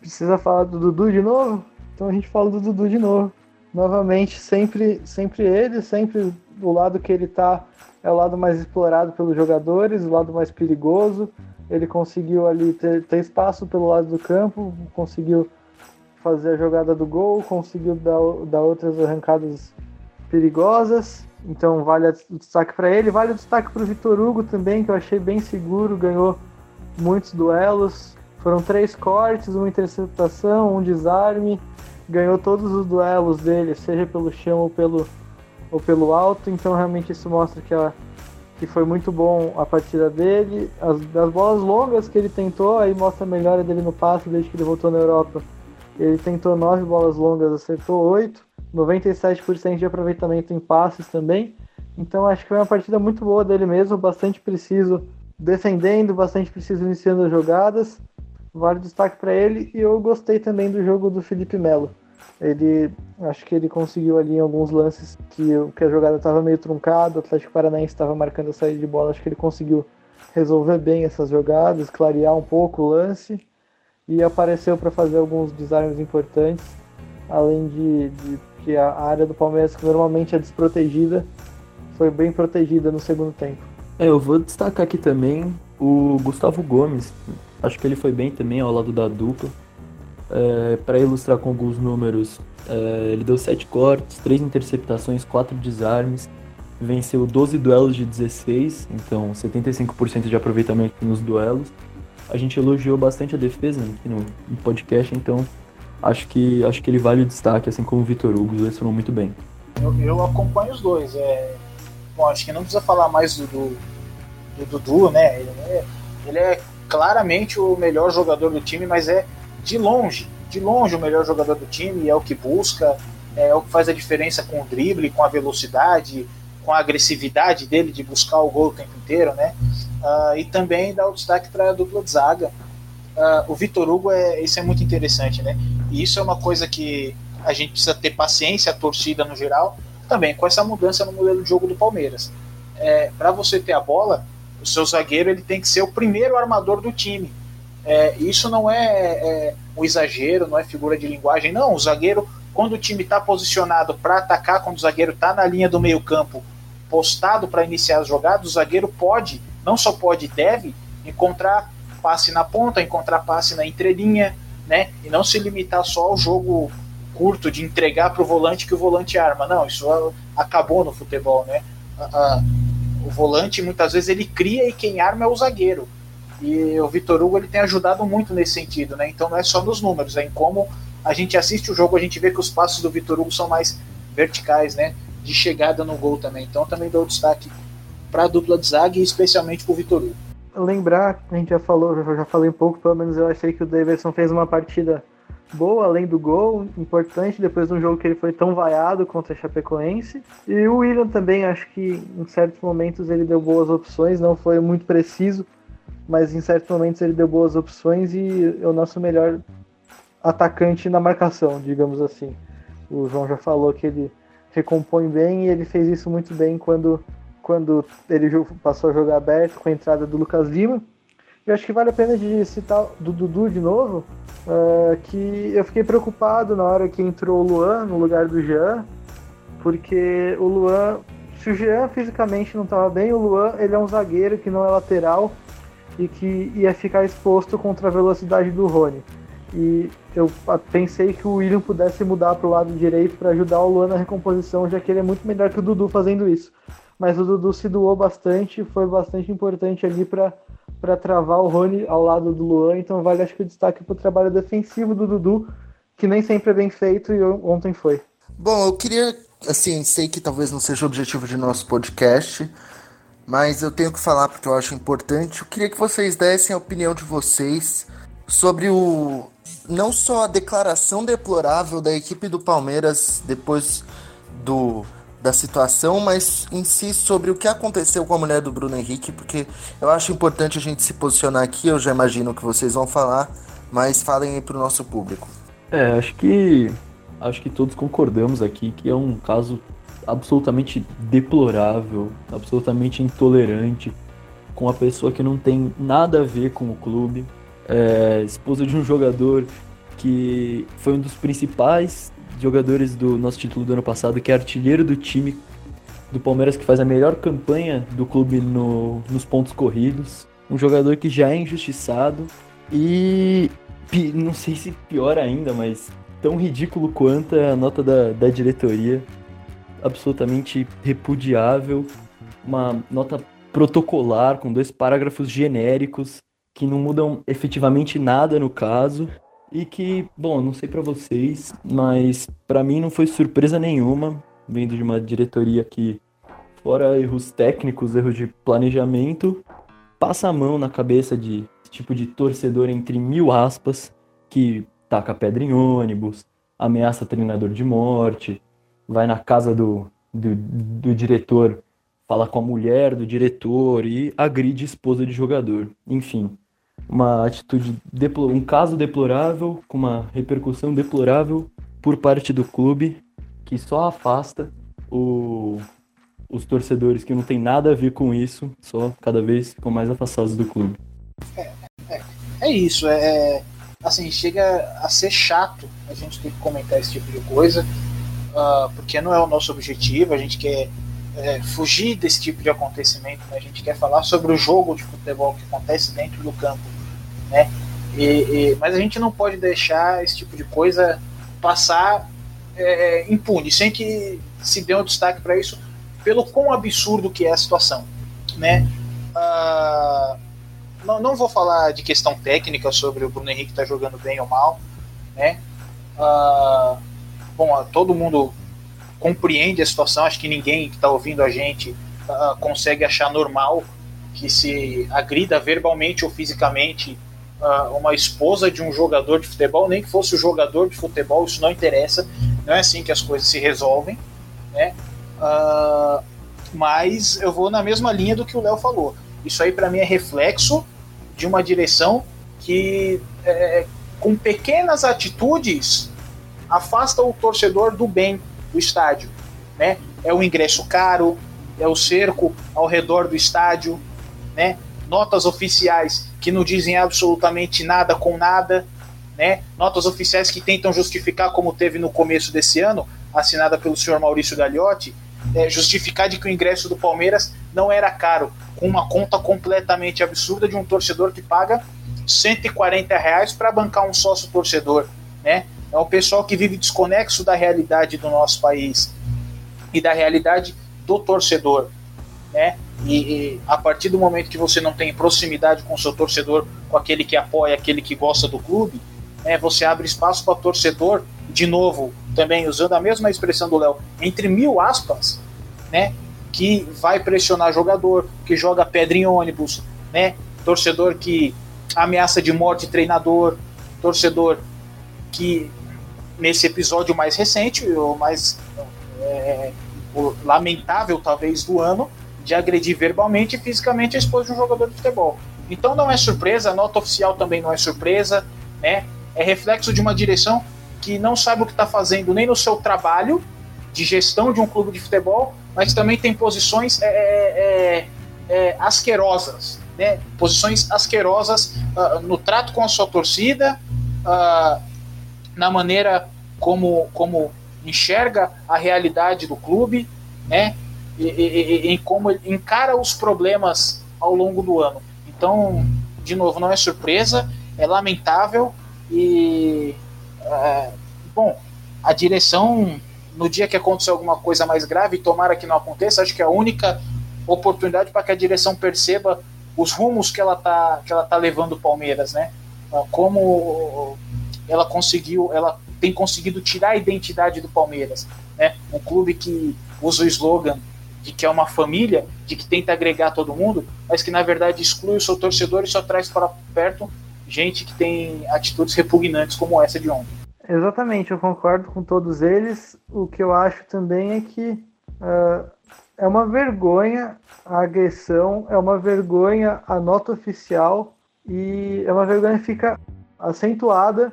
Precisa falar do Dudu de novo? Então a gente fala do Dudu de novo. Novamente, sempre, sempre ele, sempre o lado que ele está é o lado mais explorado pelos jogadores, o lado mais perigoso. Ele conseguiu ali ter, ter espaço pelo lado do campo, conseguiu fazer a jogada do gol, conseguiu dar, dar outras arrancadas perigosas. Então vale o destaque para ele, vale o destaque para o Vitor Hugo também, que eu achei bem seguro, ganhou muitos duelos. Foram três cortes, uma interceptação, um desarme, ganhou todos os duelos dele, seja pelo chão ou pelo, ou pelo alto, então realmente isso mostra que, a, que foi muito bom a partida dele. As, as bolas longas que ele tentou, aí mostra a melhora dele no passe desde que ele voltou na Europa. Ele tentou nove bolas longas, acertou oito, 97% de aproveitamento em passes também. Então acho que foi uma partida muito boa dele mesmo, bastante preciso defendendo, bastante preciso iniciando as jogadas. Vale destaque para ele e eu gostei também do jogo do Felipe Melo. Ele acho que ele conseguiu ali em alguns lances que, que a jogada estava meio truncada, o Atlético Paranaense estava marcando a saída de bola, acho que ele conseguiu resolver bem essas jogadas, clarear um pouco o lance e apareceu para fazer alguns desarmes importantes, além de, de que a área do Palmeiras, que normalmente é desprotegida, foi bem protegida no segundo tempo. É, eu vou destacar aqui também o Gustavo Gomes. Acho que ele foi bem também ao lado da dupla. É, para ilustrar com alguns números, é, ele deu 7 cortes, 3 interceptações, 4 desarmes, venceu 12 duelos de 16, então 75% de aproveitamento nos duelos. A gente elogiou bastante a defesa aqui no, no, podcast, então acho que, acho que ele vale o destaque, assim como o Vitor Hugo, os dois foram muito bem. Eu, eu acompanho os dois. É... Bom, acho que não precisa falar mais do, do, do Dudu, né? Ele é, ele é claramente o melhor jogador do time, mas é de longe, de longe o melhor jogador do time, é o que busca, é o que faz a diferença com o drible, com a velocidade, com a agressividade dele de buscar o gol o tempo inteiro, né? Uh, e também dá o destaque para a dupla de zaga. Uh, o Vitor Hugo, é, isso é muito interessante, né? E isso é uma coisa que a gente precisa ter paciência, a torcida no geral, também com essa mudança no modelo de jogo do Palmeiras. É, para você ter a bola, o seu zagueiro ele tem que ser o primeiro armador do time. É, isso não é, é, um exagero, não é figura de linguagem, não. O zagueiro, quando o time está posicionado para atacar, quando o zagueiro está na linha do meio-campo, postado para iniciar as jogadas, o zagueiro pode, não só pode, deve encontrar passe na ponta, encontrar passe na entrelinha, né? E não se limitar só ao jogo curto de entregar para o volante que o volante arma. Não, isso acabou no futebol, né? o volante muitas vezes ele cria e quem arma é o zagueiro. E o Vitor Hugo ele tem ajudado muito nesse sentido, né? Então não é só nos números, é em como a gente assiste o jogo, a gente vê que os passos do Vitor Hugo são mais verticais, né? De chegada no gol também. Então também dou destaque para a dupla de zaga e especialmente para o Vitor Hugo. Lembrar, a gente já falou, eu já falei um pouco, pelo menos eu achei que o Davidson fez uma partida boa, além do gol, importante depois de um jogo que ele foi tão vaiado contra a Chapecoense. E o William também, acho que em certos momentos ele deu boas opções, não foi muito preciso, mas em certos momentos ele deu boas opções e é o nosso melhor atacante na marcação, digamos assim. O João já falou que ele recompõe bem e ele fez isso muito bem quando, quando ele passou a jogar aberto com a entrada do Lucas Lima. Eu acho que vale a pena de citar do Dudu de novo, uh, que eu fiquei preocupado na hora que entrou o Luan no lugar do Jean, porque o Luan, se o Jean fisicamente não estava bem, o Luan ele é um zagueiro que não é lateral e que ia ficar exposto contra a velocidade do Rony. E eu pensei que o William pudesse mudar para o lado direito para ajudar o Luan na recomposição, já que ele é muito melhor que o Dudu fazendo isso. Mas o Dudu se doou bastante, foi bastante importante ali para travar o Rony ao lado do Luan, então vale acho que o destaque para o trabalho defensivo do Dudu, que nem sempre é bem feito e ontem foi. Bom, eu queria, assim, sei que talvez não seja o objetivo de nosso podcast, mas eu tenho que falar porque eu acho importante. Eu queria que vocês dessem a opinião de vocês sobre o não só a declaração deplorável da equipe do Palmeiras depois do da situação, mas em si sobre o que aconteceu com a mulher do Bruno Henrique, porque eu acho importante a gente se posicionar aqui, eu já imagino que vocês vão falar, mas falem aí pro nosso público. É, acho que acho que todos concordamos aqui que é um caso absolutamente deplorável, absolutamente intolerante com a pessoa que não tem nada a ver com o clube, é, esposa de um jogador que foi um dos principais jogadores do nosso título do ano passado, que é artilheiro do time do Palmeiras, que faz a melhor campanha do clube no, nos pontos corridos. Um jogador que já é injustiçado e não sei se pior ainda, mas tão ridículo quanto a nota da, da diretoria. Absolutamente repudiável. Uma nota protocolar com dois parágrafos genéricos que não mudam efetivamente nada no caso e que, bom, não sei para vocês, mas para mim não foi surpresa nenhuma, vindo de uma diretoria que, fora erros técnicos, erros de planejamento, passa a mão na cabeça de tipo de torcedor entre mil aspas que taca pedra em ônibus, ameaça treinador de morte, vai na casa do, do, do diretor, fala com a mulher do diretor e agride esposa de jogador. Enfim, uma atitude, um caso deplorável, com uma repercussão deplorável por parte do clube, que só afasta o, os torcedores que não tem nada a ver com isso, só cada vez ficam mais afastados do clube. É, é, é isso, é, é assim, chega a ser chato a gente ter que comentar esse tipo de coisa, uh, porque não é o nosso objetivo, a gente quer é, fugir desse tipo de acontecimento, né? a gente quer falar sobre o jogo de futebol que acontece dentro do campo, né? E, e, mas a gente não pode deixar esse tipo de coisa passar é, impune, sem que se dê um destaque para isso, pelo quão absurdo que é a situação, né? Ah, não, não vou falar de questão técnica sobre o Bruno Henrique estar tá jogando bem ou mal, né? Ah, bom, todo mundo compreende a situação. Acho que ninguém que está ouvindo a gente uh, consegue achar normal que se agrida verbalmente ou fisicamente uh, uma esposa de um jogador de futebol, nem que fosse o jogador de futebol, isso não interessa. Não é assim que as coisas se resolvem, né? Uh, mas eu vou na mesma linha do que o Léo falou. Isso aí para mim é reflexo de uma direção que, é, com pequenas atitudes, afasta o torcedor do bem do estádio. Né? É o ingresso caro, é o cerco ao redor do estádio, né? notas oficiais que não dizem absolutamente nada com nada, né? notas oficiais que tentam justificar, como teve no começo desse ano, assinada pelo senhor Maurício Gagliotti, é, justificar de que o ingresso do Palmeiras não era caro, com uma conta completamente absurda de um torcedor que paga 140 reais para bancar um sócio torcedor, né? É um pessoal que vive desconexo da realidade do nosso país e da realidade do torcedor, né? E, e, a partir do momento que você não tem proximidade com o seu torcedor, com aquele que apoia, aquele que gosta do clube, né, você abre espaço para torcedor, de novo, também usando a mesma expressão do Léo, entre mil aspas, né, que vai pressionar jogador, que joga pedra em ônibus, né, torcedor que ameaça de morte treinador, torcedor que nesse episódio mais recente, o mais é, o lamentável talvez do ano, de agredir verbalmente e fisicamente a esposa de um jogador de futebol. Então não é surpresa, a nota oficial também não é surpresa, né? É reflexo de uma direção que não sabe o que está fazendo nem no seu trabalho de gestão de um clube de futebol, mas também tem posições é, é, é, é asquerosas, né? Posições asquerosas uh, no trato com a sua torcida, uh, na maneira como, como enxerga a realidade do clube, né? E, e, e, em como ele encara os problemas ao longo do ano. Então, de novo, não é surpresa, é lamentável e é, bom, a direção no dia que acontecer alguma coisa mais grave, tomara que não aconteça, acho que é a única oportunidade para que a direção perceba os rumos que ela tá que ela tá levando o Palmeiras, né? Como ela conseguiu, ela tem conseguido tirar a identidade do Palmeiras, né? Um clube que usa o slogan de que é uma família, de que tenta agregar todo mundo, mas que na verdade exclui o seu torcedor e só traz para perto gente que tem atitudes repugnantes como essa de ontem. Exatamente, eu concordo com todos eles. O que eu acho também é que uh, é uma vergonha a agressão, é uma vergonha a nota oficial e é uma vergonha que fica acentuada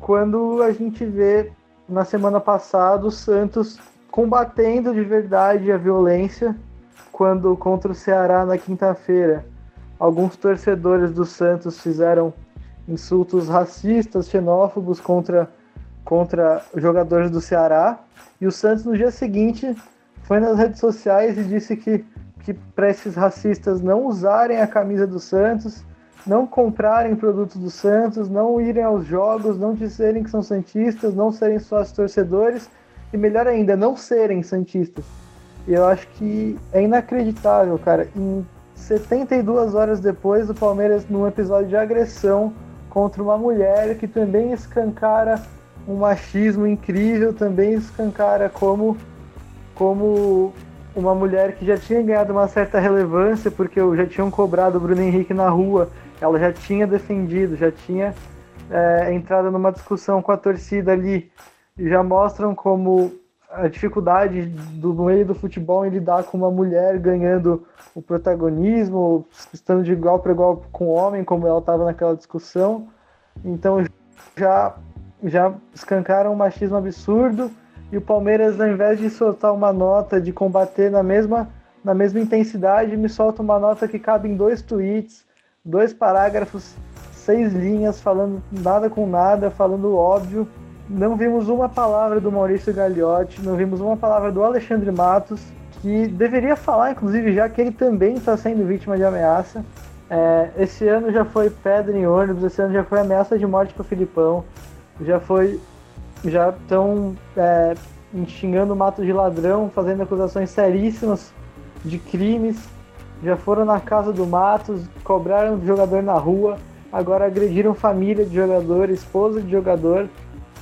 quando a gente vê na semana passada o Santos combatendo de verdade a violência quando contra o Ceará na quinta-feira. Alguns torcedores do Santos fizeram insultos racistas, xenófobos contra contra jogadores do Ceará. E o Santos no dia seguinte foi nas redes sociais e disse que que para esses racistas não usarem a camisa do Santos, não comprarem produtos do Santos, não irem aos jogos, não dizerem que são santistas, não serem sócios torcedores e melhor ainda, não serem santistas. Eu acho que é inacreditável, cara. Em 72 horas depois, o Palmeiras, num episódio de agressão contra uma mulher que também escancara um machismo incrível, também escancara como, como uma mulher que já tinha ganhado uma certa relevância, porque já tinham cobrado o Bruno Henrique na rua, ela já tinha defendido, já tinha é, entrado numa discussão com a torcida ali já mostram como a dificuldade do meio do futebol em lidar com uma mulher ganhando o protagonismo, estando de igual para igual com o homem, como ela estava naquela discussão. Então já já escancaram um machismo absurdo e o Palmeiras, ao invés de soltar uma nota de combater na mesma na mesma intensidade, me solta uma nota que cabe em dois tweets, dois parágrafos, seis linhas, falando nada com nada, falando óbvio não vimos uma palavra do Maurício Gagliotti, não vimos uma palavra do Alexandre Matos, que deveria falar, inclusive, já que ele também está sendo vítima de ameaça. É, esse ano já foi pedra em ônibus, esse ano já foi ameaça de morte para o Filipão, já foi. Já estão é, xingando o Matos de ladrão, fazendo acusações seríssimas de crimes. Já foram na casa do Matos, cobraram do jogador na rua, agora agrediram família de jogador, esposa de jogador.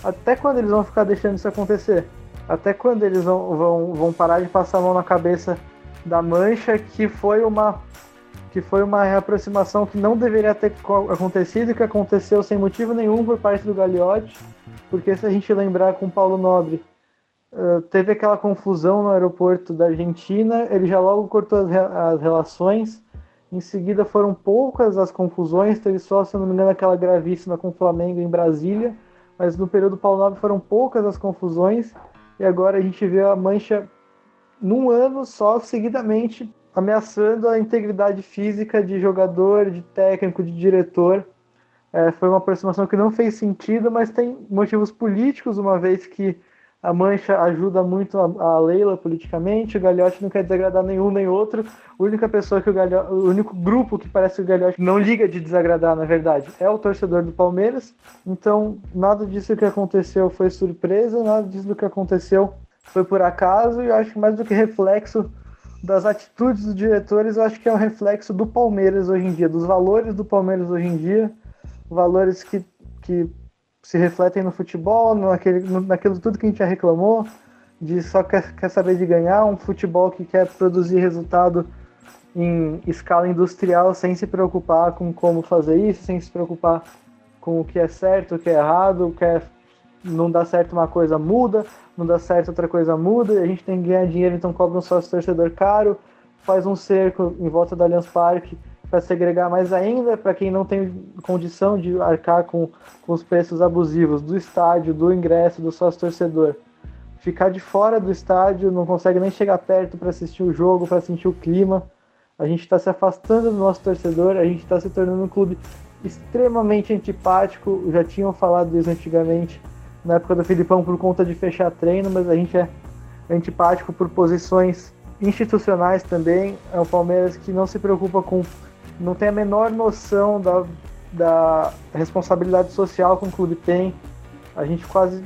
Até quando eles vão ficar deixando isso acontecer? Até quando eles vão, vão, vão parar de passar a mão na cabeça da mancha que foi uma que foi uma reaproximação que não deveria ter acontecido, que aconteceu sem motivo nenhum por parte do Gagliotti, porque se a gente lembrar com o Paulo Nobre, uh, teve aquela confusão no aeroporto da Argentina, ele já logo cortou as, as relações, em seguida foram poucas as confusões, teve só, se não me engano, aquela gravíssima com o Flamengo em Brasília, mas no período Paulo Nobre foram poucas as confusões e agora a gente vê a Mancha num ano só seguidamente ameaçando a integridade física de jogador, de técnico, de diretor. É, foi uma aproximação que não fez sentido, mas tem motivos políticos, uma vez que a Mancha ajuda muito a, a Leila politicamente, o Gagliotti não quer desagradar nenhum nem outro. A única pessoa que o Gagliotti, o único grupo que parece que o Gagliotti não liga de desagradar, na verdade, é o torcedor do Palmeiras. Então, nada disso que aconteceu foi surpresa, nada disso que aconteceu foi por acaso, e eu acho que mais do que reflexo das atitudes dos diretores, eu acho que é um reflexo do Palmeiras hoje em dia, dos valores do Palmeiras hoje em dia, valores que, que se refletem no futebol, naquele, naquilo tudo que a gente já reclamou, de só quer, quer saber de ganhar, um futebol que quer produzir resultado em escala industrial sem se preocupar com como fazer isso, sem se preocupar com o que é certo, o que é errado, o que é, não dá certo uma coisa muda, não dá certo outra coisa muda, e a gente tem que ganhar dinheiro, então cobra um sócio torcedor caro, faz um cerco em volta do Allianz Parque para segregar mais ainda para quem não tem condição de arcar com, com os preços abusivos do estádio, do ingresso, do sócio torcedor. Ficar de fora do estádio, não consegue nem chegar perto para assistir o jogo, para sentir o clima. A gente está se afastando do nosso torcedor, a gente está se tornando um clube extremamente antipático. Já tinham falado isso antigamente, na época do Filipão, por conta de fechar treino, mas a gente é antipático por posições institucionais também. É o Palmeiras que não se preocupa com não tem a menor noção da, da responsabilidade social que um clube tem. A gente quase,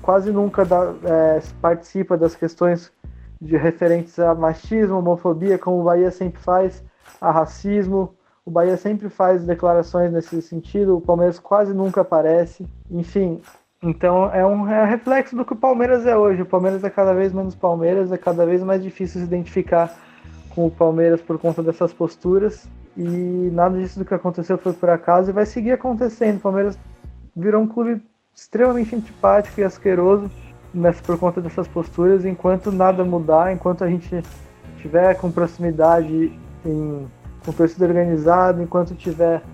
quase nunca dá, é, participa das questões de referentes a machismo, homofobia, como o Bahia sempre faz, a racismo. O Bahia sempre faz declarações nesse sentido, o Palmeiras quase nunca aparece. Enfim, então é um é reflexo do que o Palmeiras é hoje. O Palmeiras é cada vez menos Palmeiras, é cada vez mais difícil se identificar com o Palmeiras por conta dessas posturas. E nada disso do que aconteceu foi por acaso e vai seguir acontecendo. O Palmeiras virou um clube extremamente antipático e asqueroso nessa, por conta dessas posturas. Enquanto nada mudar, enquanto a gente tiver com proximidade em, com torcida organizada, enquanto tiver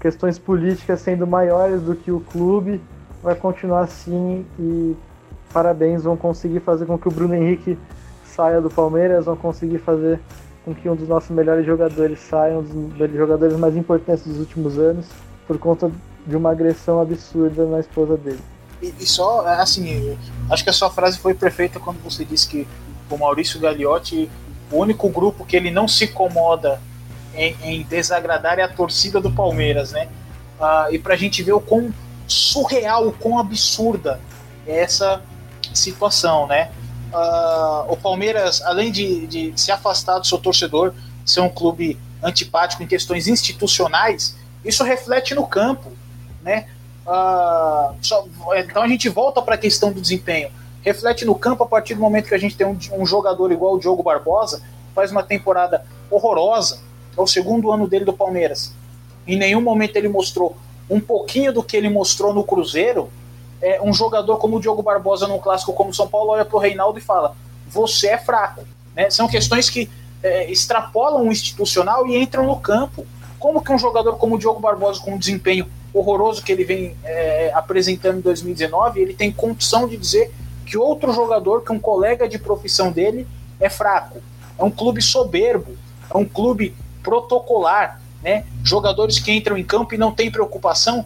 questões políticas sendo maiores do que o clube, vai continuar assim e parabéns, vão conseguir fazer com que o Bruno Henrique saia do Palmeiras, vão conseguir fazer com que um dos nossos melhores jogadores saia, um dos jogadores mais importantes dos últimos anos, por conta de uma agressão absurda na esposa dele. E, e só, assim, acho que a sua frase foi perfeita quando você disse que o Maurício Gagliotti, o único grupo que ele não se incomoda em, em desagradar é a torcida do Palmeiras, né? Ah, e pra gente ver o quão surreal, o quão absurda é essa situação, né? Uh, o Palmeiras, além de, de se afastar do seu torcedor, ser um clube antipático em questões institucionais, isso reflete no campo, né? Uh, só, então a gente volta para a questão do desempenho. Reflete no campo a partir do momento que a gente tem um, um, jogador igual o Diogo Barbosa, faz uma temporada horrorosa, é o segundo ano dele do Palmeiras. Em nenhum momento ele mostrou um pouquinho do que ele mostrou no Cruzeiro, é, um jogador como o Diogo Barbosa num clássico como o São Paulo olha para o Reinaldo e fala: você é fraco. Né? São questões que é, extrapolam o institucional e entram no campo. Como que um jogador como o Diogo Barbosa, com um desempenho horroroso que ele vem é, apresentando em 2019, ele tem condição de dizer que outro jogador, que um colega de profissão dele, é fraco. É um clube soberbo, é um clube protocolar, né? Jogadores que entram em campo e não têm preocupação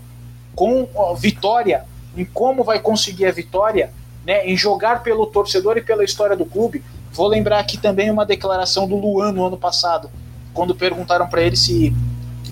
com vitória em como vai conseguir a vitória, né, em jogar pelo torcedor e pela história do clube. Vou lembrar aqui também uma declaração do Luan no ano passado, quando perguntaram para ele se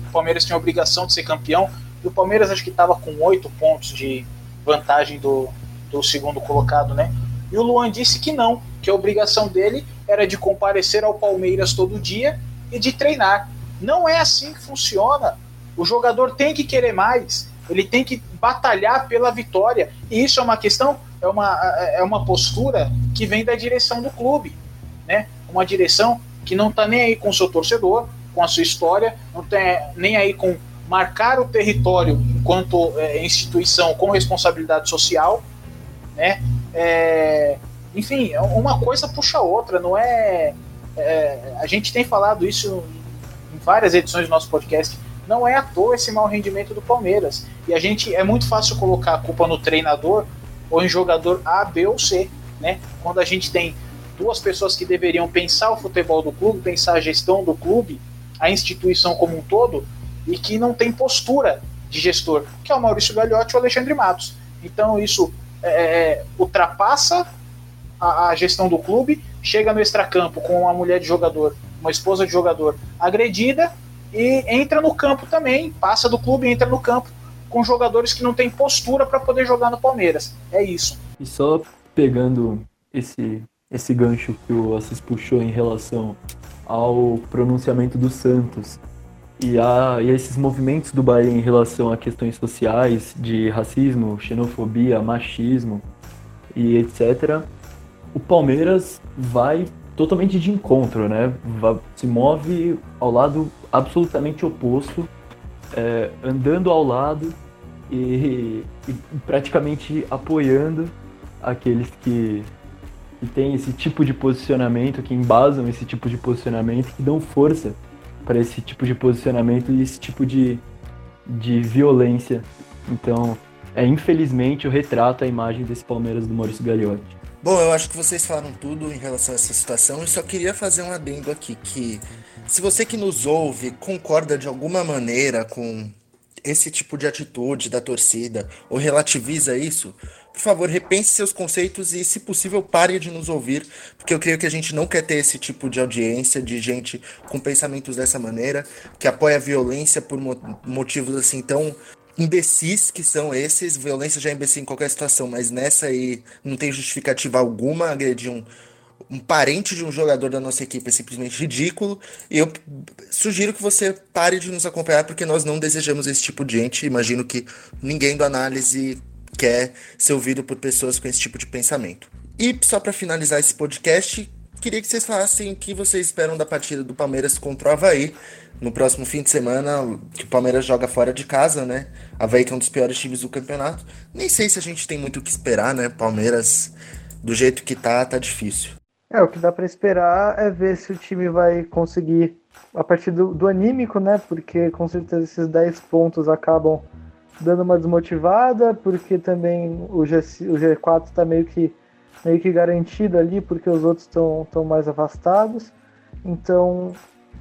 o Palmeiras tinha obrigação de ser campeão. E o Palmeiras acho que estava com oito pontos de vantagem do, do segundo colocado, né? E o Luan disse que não, que a obrigação dele era de comparecer ao Palmeiras todo dia e de treinar. Não é assim que funciona. O jogador tem que querer mais. Ele tem que batalhar pela vitória. E isso é uma questão, é uma, é uma postura que vem da direção do clube. Né? Uma direção que não está nem aí com o seu torcedor, com a sua história, não está nem aí com marcar o território enquanto é, instituição com responsabilidade social. Né? É, enfim, uma coisa puxa a outra, não é, é. A gente tem falado isso em várias edições do nosso podcast não é à toa esse mau rendimento do Palmeiras. E a gente é muito fácil colocar a culpa no treinador ou em jogador A, B ou C, né? Quando a gente tem duas pessoas que deveriam pensar o futebol do clube, pensar a gestão do clube, a instituição como um todo, e que não tem postura de gestor, que é o Maurício Gagliotti e o Alexandre Matos. Então isso é, é ultrapassa a, a, gestão do clube, chega no extracampo com uma mulher de jogador, uma esposa de jogador agredida e entra no campo também, passa do clube e entra no campo com jogadores que não têm postura para poder jogar no Palmeiras. É isso. E só pegando esse, esse gancho que o Assis puxou em relação ao pronunciamento do Santos e a, e a esses movimentos do Bahia em relação a questões sociais de racismo, xenofobia, machismo e etc. O Palmeiras vai totalmente de encontro, né? Se move ao lado absolutamente oposto, é, andando ao lado e, e, praticamente apoiando aqueles que, que têm esse tipo de posicionamento, que embasam esse tipo de posicionamento, que dão força para esse tipo de posicionamento e esse tipo de, de violência. Então, é infelizmente o retrato, a imagem desse Palmeiras do Maurício Gagliotti. Bom, eu acho que vocês falaram tudo em relação a essa situação e só queria fazer um adendo aqui que se você que nos ouve concorda de alguma maneira com esse tipo de atitude da torcida ou relativiza isso, por favor, repense seus conceitos e, se possível, pare de nos ouvir, porque eu creio que a gente não quer ter esse tipo de audiência, de gente com pensamentos dessa maneira, que apoia a violência por motivos assim tão imbecis que são esses. Violência já é imbecil em qualquer situação, mas nessa aí não tem justificativa alguma agredir um, um parente de um jogador da nossa equipe é simplesmente ridículo. E eu sugiro que você pare de nos acompanhar, porque nós não desejamos esse tipo de gente. Imagino que ninguém do análise quer ser ouvido por pessoas com esse tipo de pensamento. E só para finalizar esse podcast, queria que vocês falassem o que vocês esperam da partida do Palmeiras contra o Havaí no próximo fim de semana, que o Palmeiras joga fora de casa, né? Havaí que é um dos piores times do campeonato. Nem sei se a gente tem muito o que esperar, né? Palmeiras, do jeito que tá, tá difícil. É, o que dá para esperar é ver se o time vai conseguir, a partir do, do anímico, né? Porque com certeza esses 10 pontos acabam dando uma desmotivada, porque também o, G, o G4 está meio que, meio que garantido ali, porque os outros estão mais afastados. Então,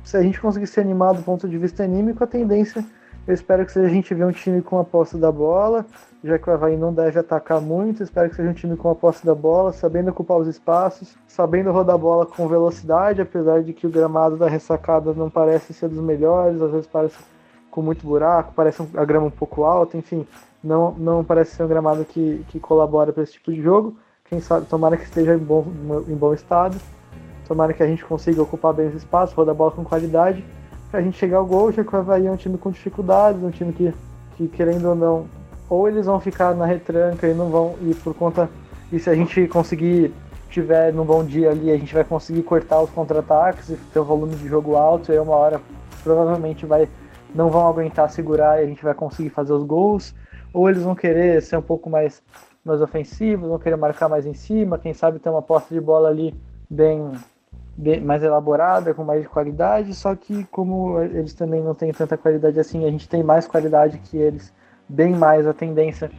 se a gente conseguir se animar do ponto de vista anímico, a tendência, eu espero que seja a gente ver um time com a posse da bola, já que o Havaí não deve atacar muito, espero que seja um time com a posse da bola, sabendo ocupar os espaços, sabendo rodar a bola com velocidade, apesar de que o gramado da ressacada não parece ser dos melhores, às vezes parece com muito buraco, parece a grama um pouco alta, enfim, não, não parece ser um gramado que, que colabora para esse tipo de jogo. Quem sabe, tomara que esteja em bom, em bom estado, tomara que a gente consiga ocupar bem os espaços, rodar a bola com qualidade, para a gente chegar ao gol, já que o Havaí é um time com dificuldades, um time que, que querendo ou não, ou eles vão ficar na retranca e não vão, e por conta, e se a gente conseguir tiver num bom dia ali, a gente vai conseguir cortar os contra-ataques e ter um volume de jogo alto, e aí uma hora provavelmente vai não vão aguentar segurar e a gente vai conseguir fazer os gols, ou eles vão querer ser um pouco mais, mais ofensivos, vão querer marcar mais em cima, quem sabe ter uma posse de bola ali bem, bem mais elaborada, com mais qualidade, só que como eles também não têm tanta qualidade assim, a gente tem mais qualidade que eles, bem mais a tendência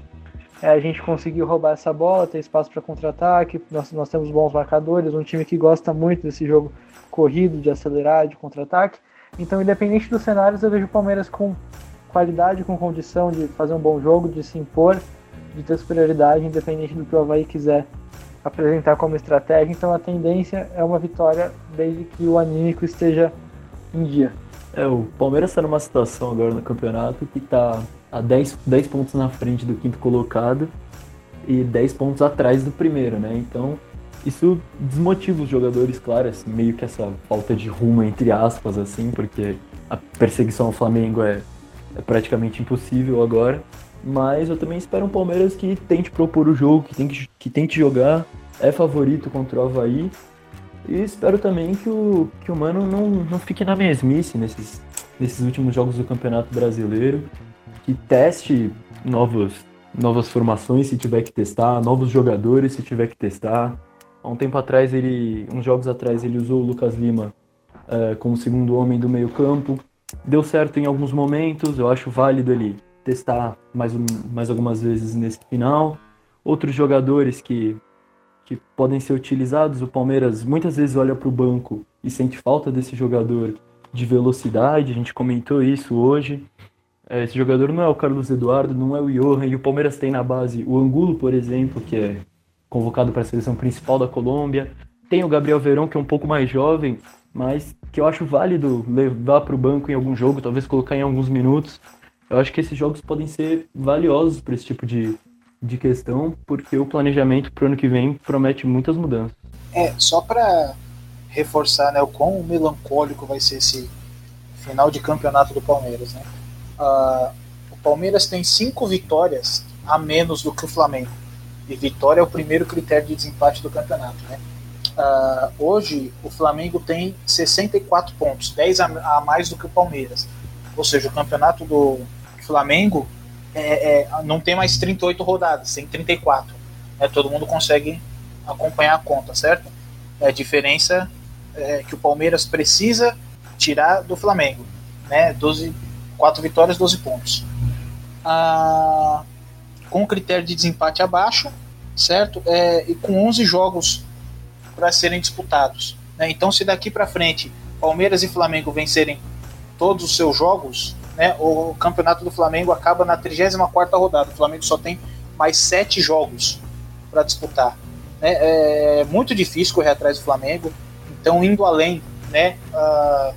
é a gente conseguir roubar essa bola, ter espaço para contra-ataque, nós, nós temos bons marcadores, um time que gosta muito desse jogo corrido, de acelerar, de contra-ataque, então, independente dos cenários, eu vejo o Palmeiras com qualidade, com condição de fazer um bom jogo, de se impor, de ter superioridade, independente do que o Havaí quiser apresentar como estratégia. Então, a tendência é uma vitória desde que o anímico esteja em dia. É, o Palmeiras está numa situação agora no campeonato que está a 10, 10 pontos na frente do quinto colocado e 10 pontos atrás do primeiro, né? Então, isso desmotiva os jogadores, claro, assim, meio que essa falta de rumo, entre aspas, assim, porque a perseguição ao Flamengo é, é praticamente impossível agora. Mas eu também espero um Palmeiras que tente propor o jogo, que tente, que tente jogar, é favorito contra o Havaí. E espero também que o, que o Mano não, não fique na mesmice nesses, nesses últimos jogos do Campeonato Brasileiro. Que teste novos, novas formações se tiver que testar, novos jogadores se tiver que testar. Há um tempo atrás, ele, uns jogos atrás, ele usou o Lucas Lima uh, como segundo homem do meio campo. Deu certo em alguns momentos, eu acho válido ele testar mais, mais algumas vezes nesse final. Outros jogadores que, que podem ser utilizados, o Palmeiras muitas vezes olha para o banco e sente falta desse jogador de velocidade, a gente comentou isso hoje. Eh, esse jogador não é o Carlos Eduardo, não é o Johan, e o Palmeiras tem na base o Angulo, por exemplo, que é convocado para a seleção principal da Colômbia. Tem o Gabriel Verão, que é um pouco mais jovem, mas que eu acho válido levar para o banco em algum jogo, talvez colocar em alguns minutos. Eu acho que esses jogos podem ser valiosos para esse tipo de, de questão, porque o planejamento para o ano que vem promete muitas mudanças. É, só para reforçar né, o quão melancólico vai ser esse final de campeonato do Palmeiras. Né? Uh, o Palmeiras tem cinco vitórias a menos do que o Flamengo. E vitória é o primeiro critério de desempate do campeonato. Né? Uh, hoje o Flamengo tem 64 pontos, 10 a, a, mais do que o Palmeiras. Ou seja, o campeonato do Flamengo é, é, não tem mais 38 rodadas, tem 34. Né? Todo mundo consegue acompanhar a conta, certo? É a diferença é, que o Palmeiras precisa tirar do Flamengo. Né? 12, 4 vitórias, 12 pontos. Ah, com critério de desempate abaixo, certo? É, e com 11 jogos para serem disputados. Né? Então, se daqui para frente Palmeiras e Flamengo vencerem todos os seus jogos, né, o campeonato do Flamengo acaba na 34 rodada. O Flamengo só tem mais sete jogos para disputar. Né? É muito difícil correr atrás do Flamengo. Então, indo além, né, uh,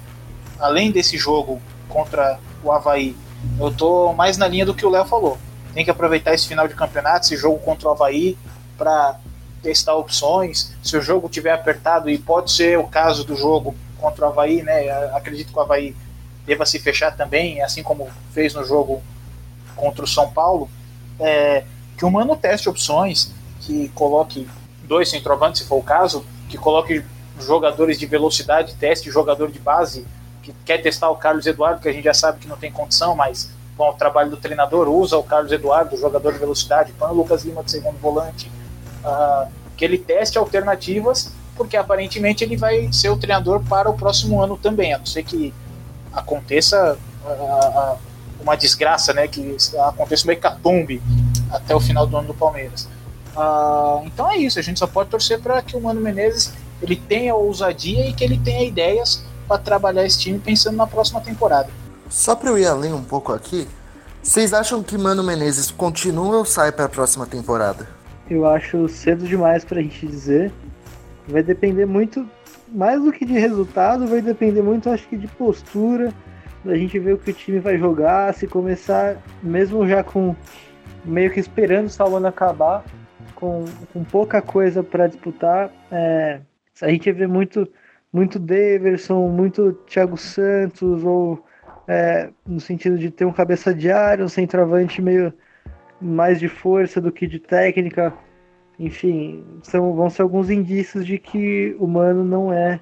além desse jogo contra o Havaí, eu tô mais na linha do que o Léo falou. Tem que aproveitar esse final de campeonato, esse jogo contra o Havaí, para testar opções. Se o jogo tiver apertado, e pode ser o caso do jogo contra o Havaí, né? Acredito que o Havaí deva se fechar também, assim como fez no jogo contra o São Paulo. É, que o Mano teste opções, que coloque dois centroavantes, se for o caso, que coloque jogadores de velocidade, teste jogador de base, que quer testar o Carlos Eduardo, que a gente já sabe que não tem condição, mas com o trabalho do treinador, usa o Carlos Eduardo, jogador de velocidade, põe o Lucas Lima de segundo volante, uh, que ele teste alternativas, porque aparentemente ele vai ser o treinador para o próximo ano também, a não ser que aconteça uh, uh, uma desgraça, né, que aconteça uma hecatombe até o final do ano do Palmeiras. então é isso, a gente só pode torcer para que o Mano Menezes ele tenha ousadia e que ele tenha ideias para trabalhar esse time pensando na próxima temporada. Só para eu ir além um pouco aqui, vocês acham que Mano Menezes continua ou sai para a próxima temporada? Eu acho cedo demais para a gente dizer. Vai depender muito, mais do que de resultado, vai depender muito, acho que, de postura, da gente ver o que o time vai jogar, se começar, mesmo já com meio que esperando o salão acabar, com, com pouca coisa para disputar. É, a gente vê muito, muito Daverson, muito Thiago Santos, ou é, no sentido de ter um cabeça de área, um centroavante meio mais de força do que de técnica. Enfim, são, vão ser alguns indícios de que o Mano não é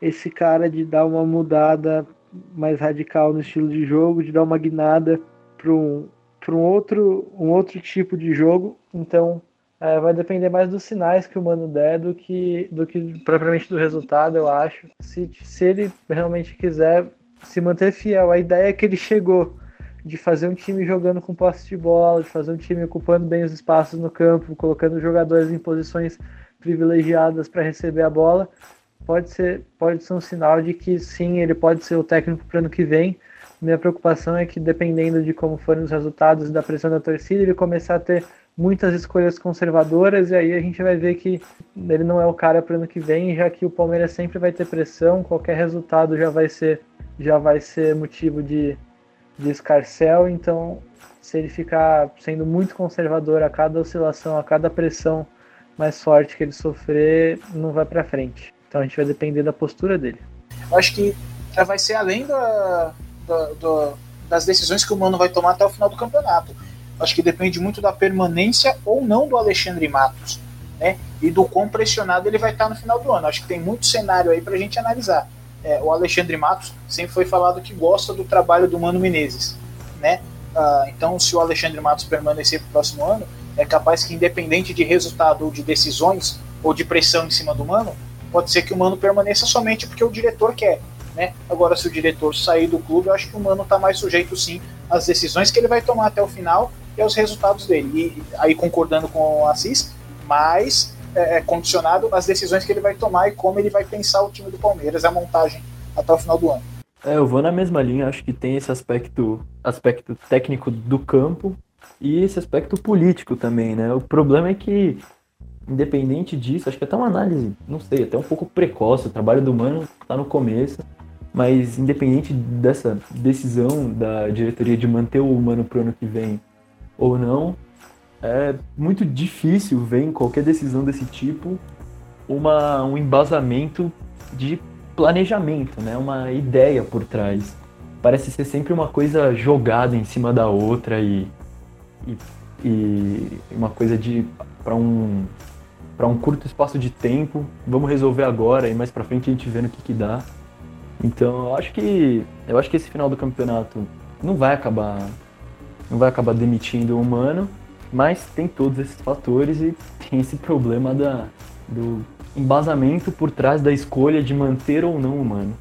esse cara de dar uma mudada mais radical no estilo de jogo, de dar uma guinada para um, um, outro, um outro tipo de jogo. Então, é, vai depender mais dos sinais que o Mano der do que, do que propriamente do resultado, eu acho. Se, se ele realmente quiser se manter fiel à ideia que ele chegou de fazer um time jogando com posse de bola, de fazer um time ocupando bem os espaços no campo, colocando jogadores em posições privilegiadas para receber a bola, pode ser, pode ser um sinal de que sim, ele pode ser o técnico para ano que vem. Minha preocupação é que, dependendo de como forem os resultados da pressão da torcida, ele começar a ter muitas escolhas conservadoras e aí a gente vai ver que ele não é o cara para ano que vem, já que o Palmeiras sempre vai ter pressão, qualquer resultado já vai ser já vai ser motivo de de escarcel, então se ele ficar sendo muito conservador a cada oscilação, a cada pressão mais forte que ele sofrer, não vai para frente. Então a gente vai depender da postura dele. Eu acho que vai ser além da, da, da, das decisões que o Mano vai tomar até o final do campeonato. Acho que depende muito da permanência ou não do Alexandre Matos, né? E do quão pressionado ele vai estar no final do ano. Acho que tem muito cenário aí para a gente analisar é, o Alexandre Matos sempre foi falado que gosta do trabalho do Mano Menezes, né? Ah, então, se o Alexandre Matos permanecer para o próximo ano, é capaz que, independente de resultado ou de decisões ou de pressão em cima do Mano, pode ser que o Mano permaneça somente porque o diretor quer. Né? Agora, se o diretor sair do clube, eu acho que o Mano está mais sujeito, sim, às decisões que ele vai tomar até o final e aos resultados dele. E aí, concordando com o Assis, mas é, é, condicionado às decisões que ele vai tomar e como ele vai pensar o time do Palmeiras, a montagem até o final do ano. É, eu vou na mesma linha, acho que tem esse aspecto, aspecto técnico do campo e esse aspecto político também, né? O problema é que independente disso, acho que até uma análise, não sei, até um pouco precoce. O trabalho do Mano está no começo, mas independente dessa decisão da diretoria de manter o Mano pro ano que vem ou não, é muito difícil ver em qualquer decisão desse tipo uma, um embasamento de planejamento, né? uma ideia por trás. Parece ser sempre uma coisa jogada em cima da outra e, e, e uma coisa de para um para um curto espaço de tempo, vamos resolver agora e mais para frente a gente vê no que, que dá. Então, eu acho que eu acho que esse final do campeonato não vai acabar não vai acabar demitindo o humano, mas tem todos esses fatores e tem esse problema da, do embasamento por trás da escolha de manter ou não humano.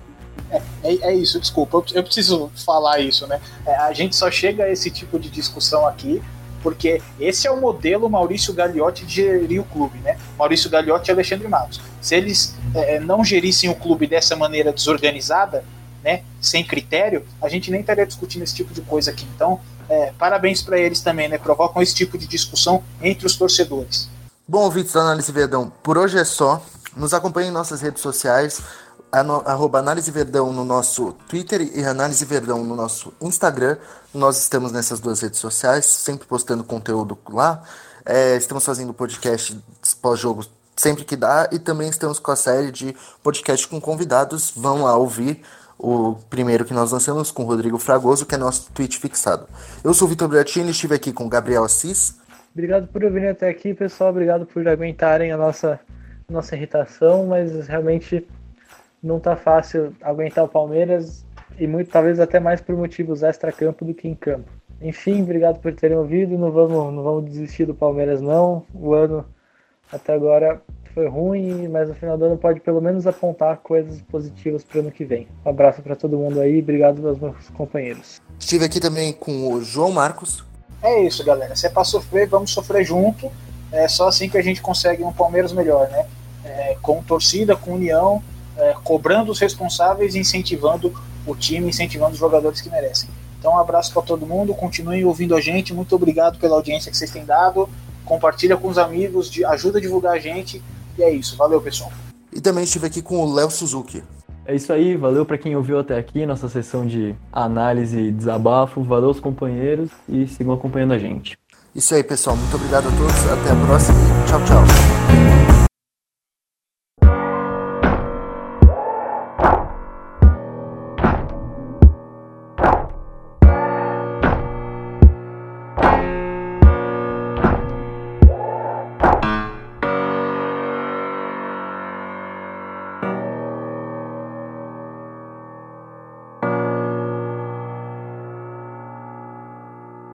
É, é, é, isso, desculpa, eu, eu, preciso falar isso, né? É, a gente só chega a esse tipo de discussão aqui porque esse é o modelo Maurício Gagliotti de gerir o clube, né? Maurício Gagliotti e Alexandre Matos. Se eles é, não gerissem o clube dessa maneira desorganizada, né, sem critério, a gente nem estaria discutindo esse tipo de coisa aqui. Então, é, parabéns para eles também, né? Provocam esse tipo de discussão entre os torcedores. Bom, ouvintes da Análise Verdão, por hoje é só. Nos acompanhem em nossas redes sociais, arroba Análise Verdão no nosso Twitter e Análise Verdão no nosso Instagram. Nós estamos nessas duas redes sociais, sempre postando conteúdo lá. É, estamos fazendo podcast pós-jogo sempre que dá e também estamos com a série de podcast com convidados. Vão lá ouvir o primeiro que nós lançamos com o Rodrigo Fragoso, que é nosso tweet fixado. Eu sou o Vitor Bratini, estive aqui com o Gabriel Assis. Obrigado por vir até aqui, pessoal. Obrigado por aguentarem a nossa, nossa irritação, mas realmente não tá fácil aguentar o Palmeiras e muito talvez até mais por motivos extra-campo do que em campo. Enfim, obrigado por terem ouvido. Não vamos, não vamos desistir do Palmeiras, não. O ano até agora foi ruim, mas no final do ano pode pelo menos apontar coisas positivas para o ano que vem. Um abraço para todo mundo aí, obrigado aos meus companheiros. Estive aqui também com o João Marcos. É isso, galera. Se é para sofrer, vamos sofrer junto. É só assim que a gente consegue um Palmeiras melhor, né? É, com torcida, com união é, cobrando os responsáveis e incentivando o time, incentivando os jogadores que merecem. Então, um abraço para todo mundo, continuem ouvindo a gente, muito obrigado pela audiência que vocês têm dado, compartilha com os amigos, ajuda a divulgar a gente, e é isso, valeu pessoal. E também estive aqui com o Léo Suzuki. É isso aí, valeu para quem ouviu até aqui, nossa sessão de análise e desabafo, valeu aos companheiros e sigam acompanhando a gente. Isso aí, pessoal, muito obrigado a todos, até a próxima, tchau, tchau.